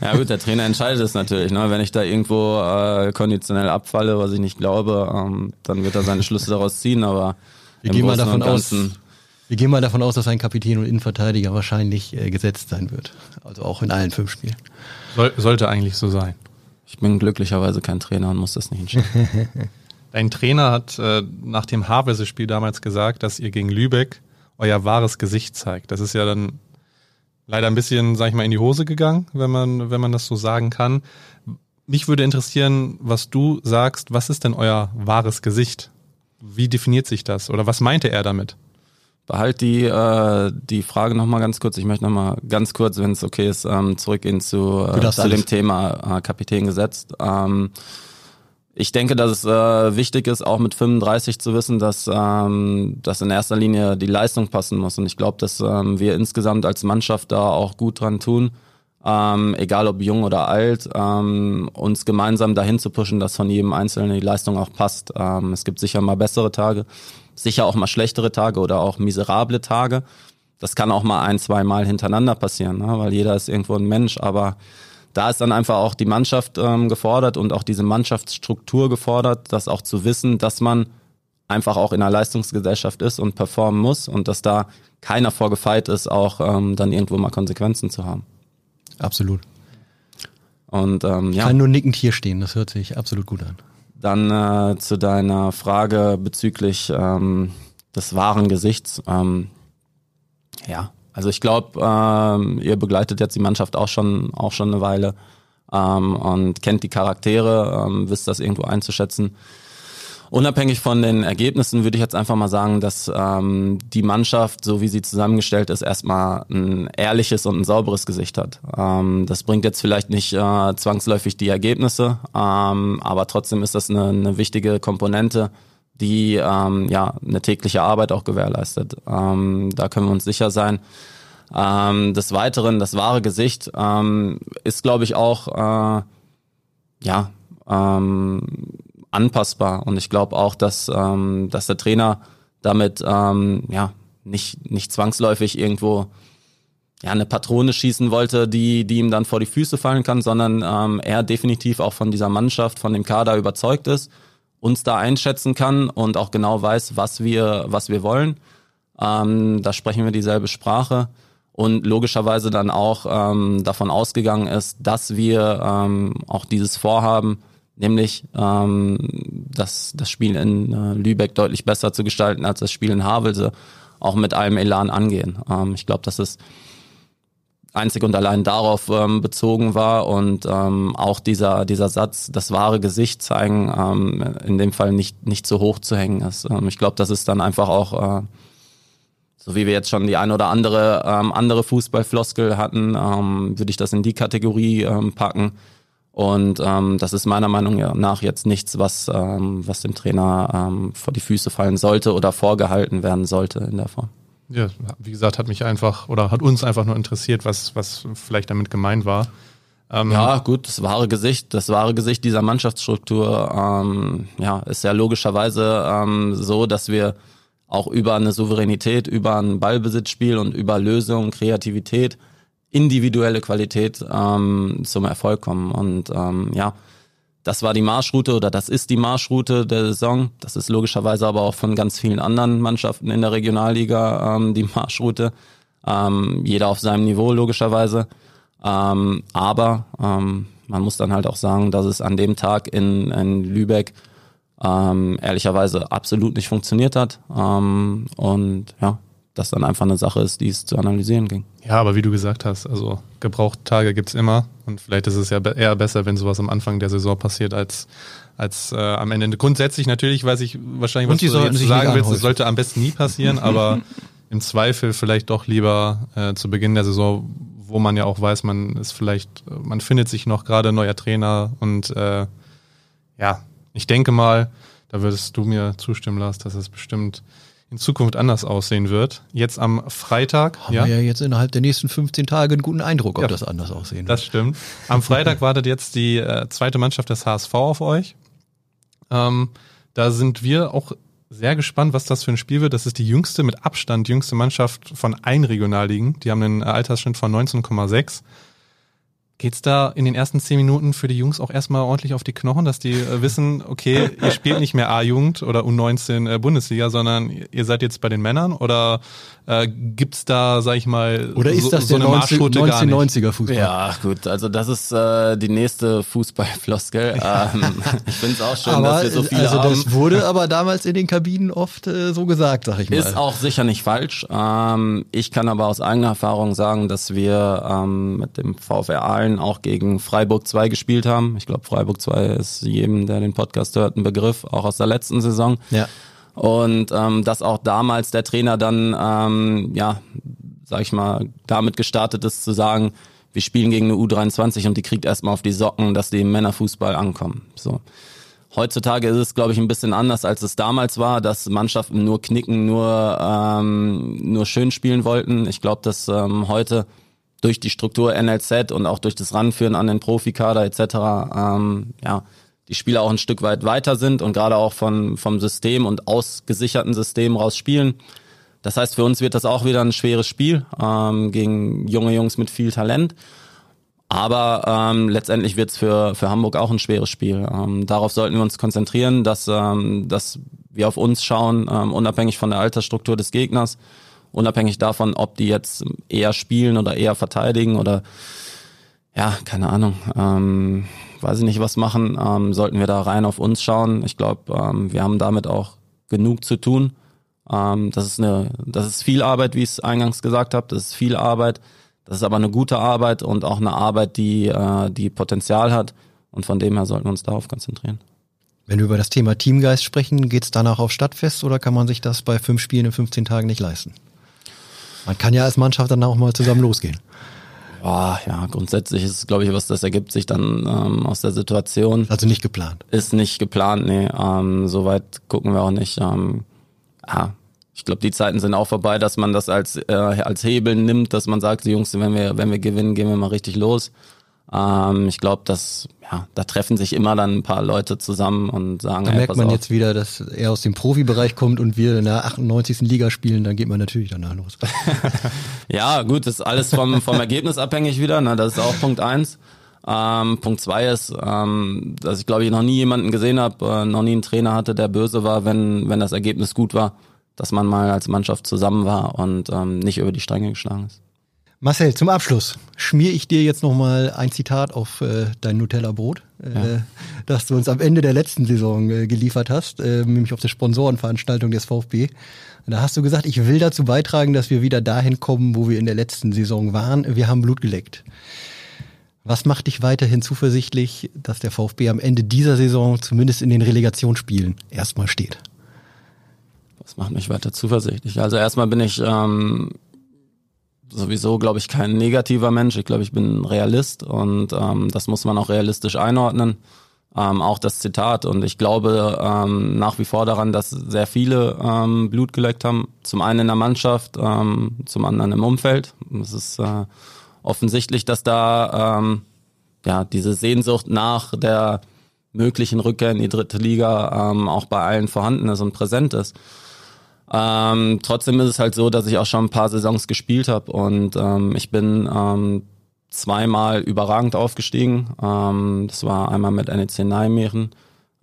Ja gut, der Trainer entscheidet es natürlich. Ne? Wenn ich da irgendwo äh, konditionell abfalle, was ich nicht glaube, ähm, dann wird er seine Schlüsse daraus ziehen. Aber Wir im gehen mal davon aus, wir gehen mal davon aus, dass ein Kapitän und Innenverteidiger wahrscheinlich äh, gesetzt sein wird. Also auch in allen fünf Spielen. soll, sollte eigentlich so sein. Ich bin glücklicherweise kein Trainer und muss das nicht entscheiden. Dein Trainer hat äh, nach dem Havelse-Spiel damals gesagt, dass ihr gegen Lübeck euer wahres Gesicht zeigt. Das ist ja dann leider ein bisschen, sag ich mal, in die Hose gegangen, wenn man, wenn man das so sagen kann. Mich würde interessieren, was du sagst. Was ist denn euer wahres Gesicht? Wie definiert sich das? Oder was meinte er damit? Behalt die, äh, die Frage nochmal ganz kurz. Ich möchte nochmal ganz kurz, wenn es okay ist, ähm, zurückgehen zu, äh, zu dem. Thema äh, Kapitän gesetzt. Ähm, ich denke, dass es äh, wichtig ist, auch mit 35 zu wissen, dass, ähm, dass in erster Linie die Leistung passen muss. Und ich glaube, dass ähm, wir insgesamt als Mannschaft da auch gut dran tun, ähm, egal ob jung oder alt, ähm, uns gemeinsam dahin zu pushen, dass von jedem Einzelnen die Leistung auch passt. Ähm, es gibt sicher mal bessere Tage, sicher auch mal schlechtere Tage oder auch miserable Tage. Das kann auch mal ein, zwei Mal hintereinander passieren, ne? weil jeder ist irgendwo ein Mensch, aber da ist dann einfach auch die Mannschaft ähm, gefordert und auch diese Mannschaftsstruktur gefordert, das auch zu wissen, dass man einfach auch in einer Leistungsgesellschaft ist und performen muss und dass da keiner vorgefeit ist, auch ähm, dann irgendwo mal Konsequenzen zu haben. Absolut. Und ähm, ja, Kann nur nickend hier stehen, das hört sich absolut gut an. Dann äh, zu deiner Frage bezüglich ähm, des wahren Gesichts. Ähm, ja, also ich glaube, ähm, ihr begleitet jetzt die Mannschaft auch schon auch schon eine Weile ähm, und kennt die Charaktere, ähm, wisst das irgendwo einzuschätzen. Unabhängig von den Ergebnissen würde ich jetzt einfach mal sagen, dass ähm, die Mannschaft, so wie sie zusammengestellt ist, erstmal ein ehrliches und ein sauberes Gesicht hat. Ähm, das bringt jetzt vielleicht nicht äh, zwangsläufig die Ergebnisse, ähm, aber trotzdem ist das eine, eine wichtige Komponente, die ähm, ja eine tägliche Arbeit auch gewährleistet. Ähm, da können wir uns sicher sein. Ähm, des Weiteren, das wahre Gesicht ähm, ist, glaube ich, auch äh, ja ähm, anpassbar und ich glaube auch, dass ähm, dass der Trainer damit ähm, ja nicht nicht zwangsläufig irgendwo ja eine Patrone schießen wollte, die die ihm dann vor die Füße fallen kann, sondern ähm, er definitiv auch von dieser Mannschaft, von dem Kader überzeugt ist, uns da einschätzen kann und auch genau weiß, was wir was wir wollen. Ähm, da sprechen wir dieselbe Sprache und logischerweise dann auch ähm, davon ausgegangen ist, dass wir ähm, auch dieses Vorhaben, nämlich ähm, das, das Spiel in äh, Lübeck deutlich besser zu gestalten als das Spiel in Havelse, auch mit allem Elan angehen. Ähm, ich glaube, dass es einzig und allein darauf ähm, bezogen war und ähm, auch dieser dieser Satz, das wahre Gesicht zeigen, ähm, in dem Fall nicht nicht zu hoch zu hängen ist. Ähm, ich glaube, das ist dann einfach auch äh, so wie wir jetzt schon die ein oder andere ähm, andere Fußballfloskel hatten, ähm, würde ich das in die Kategorie ähm, packen. Und ähm, das ist meiner Meinung nach jetzt nichts, was, ähm, was dem Trainer ähm, vor die Füße fallen sollte oder vorgehalten werden sollte in der Form. Ja, wie gesagt, hat mich einfach oder hat uns einfach nur interessiert, was, was vielleicht damit gemeint war. Ähm, ja, gut, das wahre Gesicht, das wahre Gesicht dieser Mannschaftsstruktur, ähm, ja, ist ja logischerweise ähm, so, dass wir auch über eine Souveränität, über ein Ballbesitzspiel und über Lösungen, Kreativität individuelle Qualität ähm, zum Erfolg kommen. Und ähm, ja, das war die Marschroute oder das ist die Marschroute der Saison. Das ist logischerweise aber auch von ganz vielen anderen Mannschaften in der Regionalliga ähm, die Marschroute. Ähm, jeder auf seinem Niveau logischerweise. Ähm, aber ähm, man muss dann halt auch sagen, dass es an dem Tag in, in Lübeck ähm, ehrlicherweise absolut nicht funktioniert hat. Ähm, und ja, das dann einfach eine Sache ist, die es zu analysieren ging. Ja, aber wie du gesagt hast, also Gebrauchtage gibt's immer und vielleicht ist es ja eher besser, wenn sowas am Anfang der Saison passiert, als, als äh, am Ende. Grundsätzlich natürlich weiß ich wahrscheinlich, was du jetzt sagen willst, es sollte am besten nie passieren, aber im Zweifel vielleicht doch lieber äh, zu Beginn der Saison, wo man ja auch weiß, man ist vielleicht, man findet sich noch gerade neuer Trainer und äh, ja, ich denke mal, da würdest du mir zustimmen, Lars, dass es bestimmt in Zukunft anders aussehen wird. Jetzt am Freitag. Haben ja. wir ja jetzt innerhalb der nächsten 15 Tage einen guten Eindruck, ob ja, das anders aussehen wird. Das stimmt. Am Freitag wartet jetzt die äh, zweite Mannschaft des HSV auf euch. Ähm, da sind wir auch sehr gespannt, was das für ein Spiel wird. Das ist die jüngste, mit Abstand jüngste Mannschaft von allen Regionalligen. Die haben einen Altersschnitt von 19,6. Geht's da in den ersten zehn Minuten für die Jungs auch erstmal ordentlich auf die Knochen, dass die äh, wissen, okay, ihr spielt nicht mehr A-Jugend oder U19 äh, Bundesliga, sondern ihr seid jetzt bei den Männern? Oder äh, gibt's da, sag ich mal, oder ist so, das so der eine 19, 1990er Fußball? Ja, gut, also das ist äh, die nächste Fußballfloskel. ähm, ich finde es auch schön, aber, dass wir so viele also haben. das wurde aber damals in den Kabinen oft äh, so gesagt, sag ich mal. Ist auch sicher nicht falsch. Ähm, ich kann aber aus eigener Erfahrung sagen, dass wir ähm, mit dem VfR Aalen auch gegen Freiburg 2 gespielt haben. Ich glaube, Freiburg 2 ist jedem, der den Podcast hört, ein Begriff, auch aus der letzten Saison. Ja. Und ähm, dass auch damals der Trainer dann, ähm, ja, sag ich mal, damit gestartet ist zu sagen, wir spielen gegen eine U23 und die kriegt erstmal auf die Socken, dass die im Männerfußball ankommen. So. Heutzutage ist es, glaube ich, ein bisschen anders, als es damals war, dass Mannschaften nur knicken, nur, ähm, nur schön spielen wollten. Ich glaube, dass ähm, heute durch die Struktur NLZ und auch durch das Ranführen an den Profikader etc. Ähm, ja, die Spieler auch ein Stück weit weiter sind und gerade auch von, vom System und ausgesicherten System raus spielen. Das heißt, für uns wird das auch wieder ein schweres Spiel ähm, gegen junge Jungs mit viel Talent. Aber ähm, letztendlich wird es für, für Hamburg auch ein schweres Spiel. Ähm, darauf sollten wir uns konzentrieren, dass, ähm, dass wir auf uns schauen, ähm, unabhängig von der Altersstruktur des Gegners, unabhängig davon, ob die jetzt eher spielen oder eher verteidigen oder ja, keine Ahnung. Ähm, weiß ich nicht, was machen, ähm, sollten wir da rein auf uns schauen. Ich glaube, ähm, wir haben damit auch genug zu tun. Ähm, das ist eine, das ist viel Arbeit, wie ich es eingangs gesagt habe. Das ist viel Arbeit. Das ist aber eine gute Arbeit und auch eine Arbeit, die, äh, die Potenzial hat. Und von dem her sollten wir uns darauf konzentrieren. Wenn wir über das Thema Teamgeist sprechen, geht es danach auf Stadtfest oder kann man sich das bei fünf Spielen in 15 Tagen nicht leisten? Man kann ja als Mannschaft dann auch mal zusammen losgehen. Oh, ja, grundsätzlich ist es, glaube ich, was das ergibt sich dann ähm, aus der Situation. Also nicht geplant. Ist nicht geplant, nee. Ähm, Soweit gucken wir auch nicht. Ähm, ja, ich glaube, die Zeiten sind auch vorbei, dass man das als, äh, als Hebel nimmt, dass man sagt, die Jungs, wenn wir, wenn wir gewinnen, gehen wir mal richtig los. Ähm, ich glaube, dass ja, da treffen sich immer dann ein paar Leute zusammen und sagen. Da ey, merkt man auf. jetzt wieder, dass er aus dem Profibereich kommt und wir in der 98. Liga spielen, dann geht man natürlich danach los. ja, gut, ist alles vom, vom Ergebnis abhängig wieder. Ne? Das ist auch Punkt eins. Ähm, Punkt zwei ist, ähm, dass ich glaube ich noch nie jemanden gesehen habe, äh, noch nie einen Trainer hatte, der böse war, wenn, wenn das Ergebnis gut war, dass man mal als Mannschaft zusammen war und ähm, nicht über die Stränge geschlagen ist. Marcel, zum Abschluss schmier ich dir jetzt nochmal ein Zitat auf äh, dein Nutella-Brot, äh, ja. das du uns am Ende der letzten Saison äh, geliefert hast, äh, nämlich auf der Sponsorenveranstaltung des VfB. da hast du gesagt, ich will dazu beitragen, dass wir wieder dahin kommen, wo wir in der letzten Saison waren. Wir haben Blut geleckt. Was macht dich weiterhin zuversichtlich, dass der VfB am Ende dieser Saison zumindest in den Relegationsspielen erstmal steht? Was macht mich weiter zuversichtlich? Also erstmal bin ich ähm, sowieso, glaube ich, kein negativer Mensch. Ich glaube, ich bin Realist und ähm, das muss man auch realistisch einordnen. Ähm, auch das Zitat. Und ich glaube ähm, nach wie vor daran, dass sehr viele ähm, Blut geleckt haben. Zum einen in der Mannschaft, ähm, zum anderen im Umfeld. Es ist äh, offensichtlich, dass da ähm, ja diese Sehnsucht nach der möglichen Rückkehr in die dritte Liga ähm, auch bei allen vorhanden ist und präsent ist. Ähm, trotzdem ist es halt so, dass ich auch schon ein paar Saisons gespielt habe und ähm, ich bin ähm, zweimal überragend aufgestiegen. Ähm, das war einmal mit NEC Nijmegen,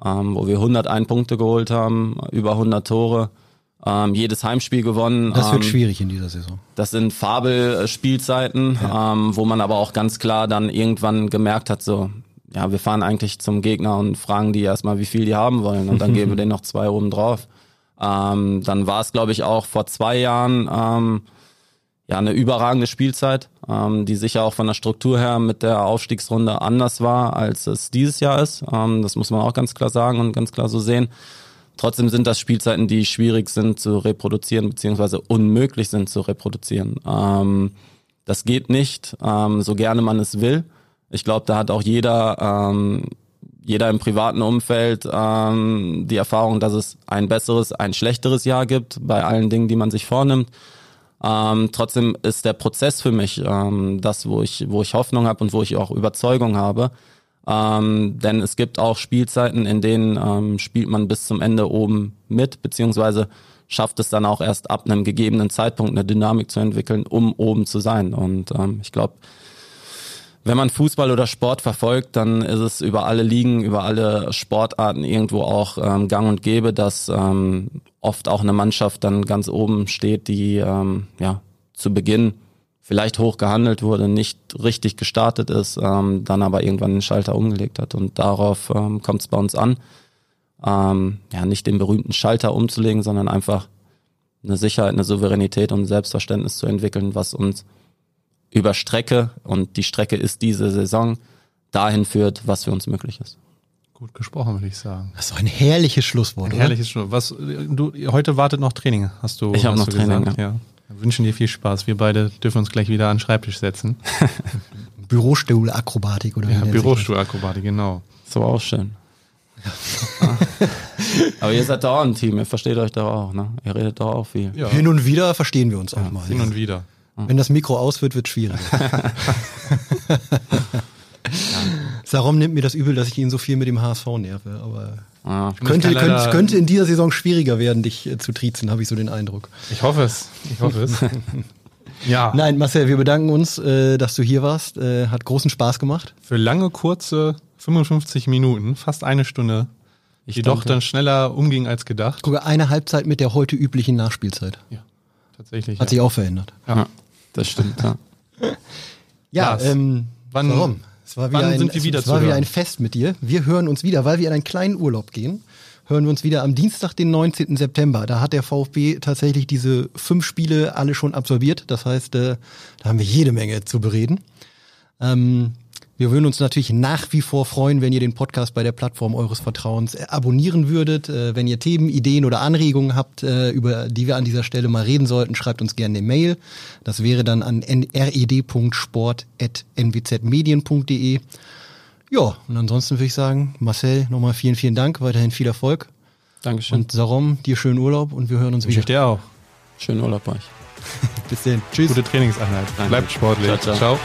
ähm, wo wir 101 Punkte geholt haben, über 100 Tore, ähm, jedes Heimspiel gewonnen. Das wird ähm, schwierig in dieser Saison. das sind Fabelspielzeiten, ähm, wo man aber auch ganz klar dann irgendwann gemerkt hat, so, ja, wir fahren eigentlich zum Gegner und fragen die erstmal, wie viel die haben wollen und dann geben wir denen noch zwei oben drauf. Ähm, dann war es, glaube ich, auch vor zwei Jahren ähm, ja eine überragende Spielzeit, ähm, die sicher auch von der Struktur her mit der Aufstiegsrunde anders war, als es dieses Jahr ist. Ähm, das muss man auch ganz klar sagen und ganz klar so sehen. Trotzdem sind das Spielzeiten, die schwierig sind zu reproduzieren, beziehungsweise unmöglich sind zu reproduzieren. Ähm, das geht nicht, ähm, so gerne man es will. Ich glaube, da hat auch jeder, ähm, jeder im privaten Umfeld ähm, die Erfahrung, dass es ein besseres, ein schlechteres Jahr gibt bei allen Dingen, die man sich vornimmt. Ähm, trotzdem ist der Prozess für mich ähm, das, wo ich, wo ich Hoffnung habe und wo ich auch Überzeugung habe. Ähm, denn es gibt auch Spielzeiten, in denen ähm, spielt man bis zum Ende oben mit, beziehungsweise schafft es dann auch erst ab einem gegebenen Zeitpunkt eine Dynamik zu entwickeln, um oben zu sein. Und ähm, ich glaube, wenn man Fußball oder Sport verfolgt, dann ist es über alle Ligen, über alle Sportarten irgendwo auch ähm, gang und gäbe, dass ähm, oft auch eine Mannschaft dann ganz oben steht, die ähm, ja zu Beginn vielleicht hoch gehandelt wurde, nicht richtig gestartet ist, ähm, dann aber irgendwann den Schalter umgelegt hat. Und darauf ähm, kommt es bei uns an, ähm, ja nicht den berühmten Schalter umzulegen, sondern einfach eine Sicherheit, eine Souveränität und ein Selbstverständnis zu entwickeln, was uns über Strecke, und die Strecke ist diese Saison, dahin führt, was für uns möglich ist. Gut gesprochen, würde ich sagen. Das ist doch ein herrliches Schlusswort, Ein oder? herrliches Schluss. Was, du, heute wartet noch Training, hast du Ich hab hast noch du Training, gesagt. Ja. Wir wünschen dir viel Spaß. Wir beide dürfen uns gleich wieder an den Schreibtisch setzen. Bürostuhl-Akrobatik oder wie Ja, Bürostuhlakrobatik, genau. Das war auch schön. Aber ihr seid doch auch ein Team, ihr versteht euch doch auch, ne? Ihr redet doch auch viel. Ja? Hin und wieder verstehen wir uns auch mal. hin und wieder. Wenn das Mikro aus wird, wird es schwierig. Sarom nimmt mir das übel, dass ich ihn so viel mit dem HSV nerve, aber Ja. könnte, könnte, könnte in dieser Saison schwieriger werden, dich äh, zu triezen, habe ich so den Eindruck. Ich hoffe es. Ich hoffe es. ja, Nein, Marcel, wir bedanken uns, äh, dass du hier warst. Äh, hat großen Spaß gemacht. für lange, kurze 55 Minuten, fast eine Stunde, Ich die doch dann schneller umging als gedacht. Sogar eine Halbzeit mit der heute üblichen Nachspielzeit. Ja, tatsächlich. Hat ja. sich auch verändert. Ja, das stimmt, ja. Ja, ähm, wann- warum? Es war wieder, wann ein, sind wir es, war wieder ein Fest mit dir. Wir hören uns wieder, weil wir in einen kleinen Urlaub gehen. Hören wir uns wieder am Dienstag, den 19. September. Da hat der VfB tatsächlich diese fünf Spiele alle schon absolviert. Das heißt, äh, da haben wir jede Menge zu bereden. Ähm, wir würden uns natürlich nach wie vor freuen, wenn ihr den Podcast bei der Plattform eures Vertrauens äh, abonnieren würdet. Äh, wenn ihr Themen, Ideen oder Anregungen habt, äh, über die wir an dieser Stelle mal reden sollten, schreibt uns gerne eine Mail. Das wäre dann an red.sport.nwzmedien.de. Ja, und ansonsten würde ich sagen, Marcel, nochmal vielen, vielen Dank. Weiterhin viel Erfolg. Dankeschön. Und Sarom, dir schönen Urlaub und wir hören uns wieder. ich dir auch. Schönen Urlaub euch. Bis dann. Tschüss. Gute Trainingseinheit. Danke. Bleibt sportlich. Ciao, ciao. ciao.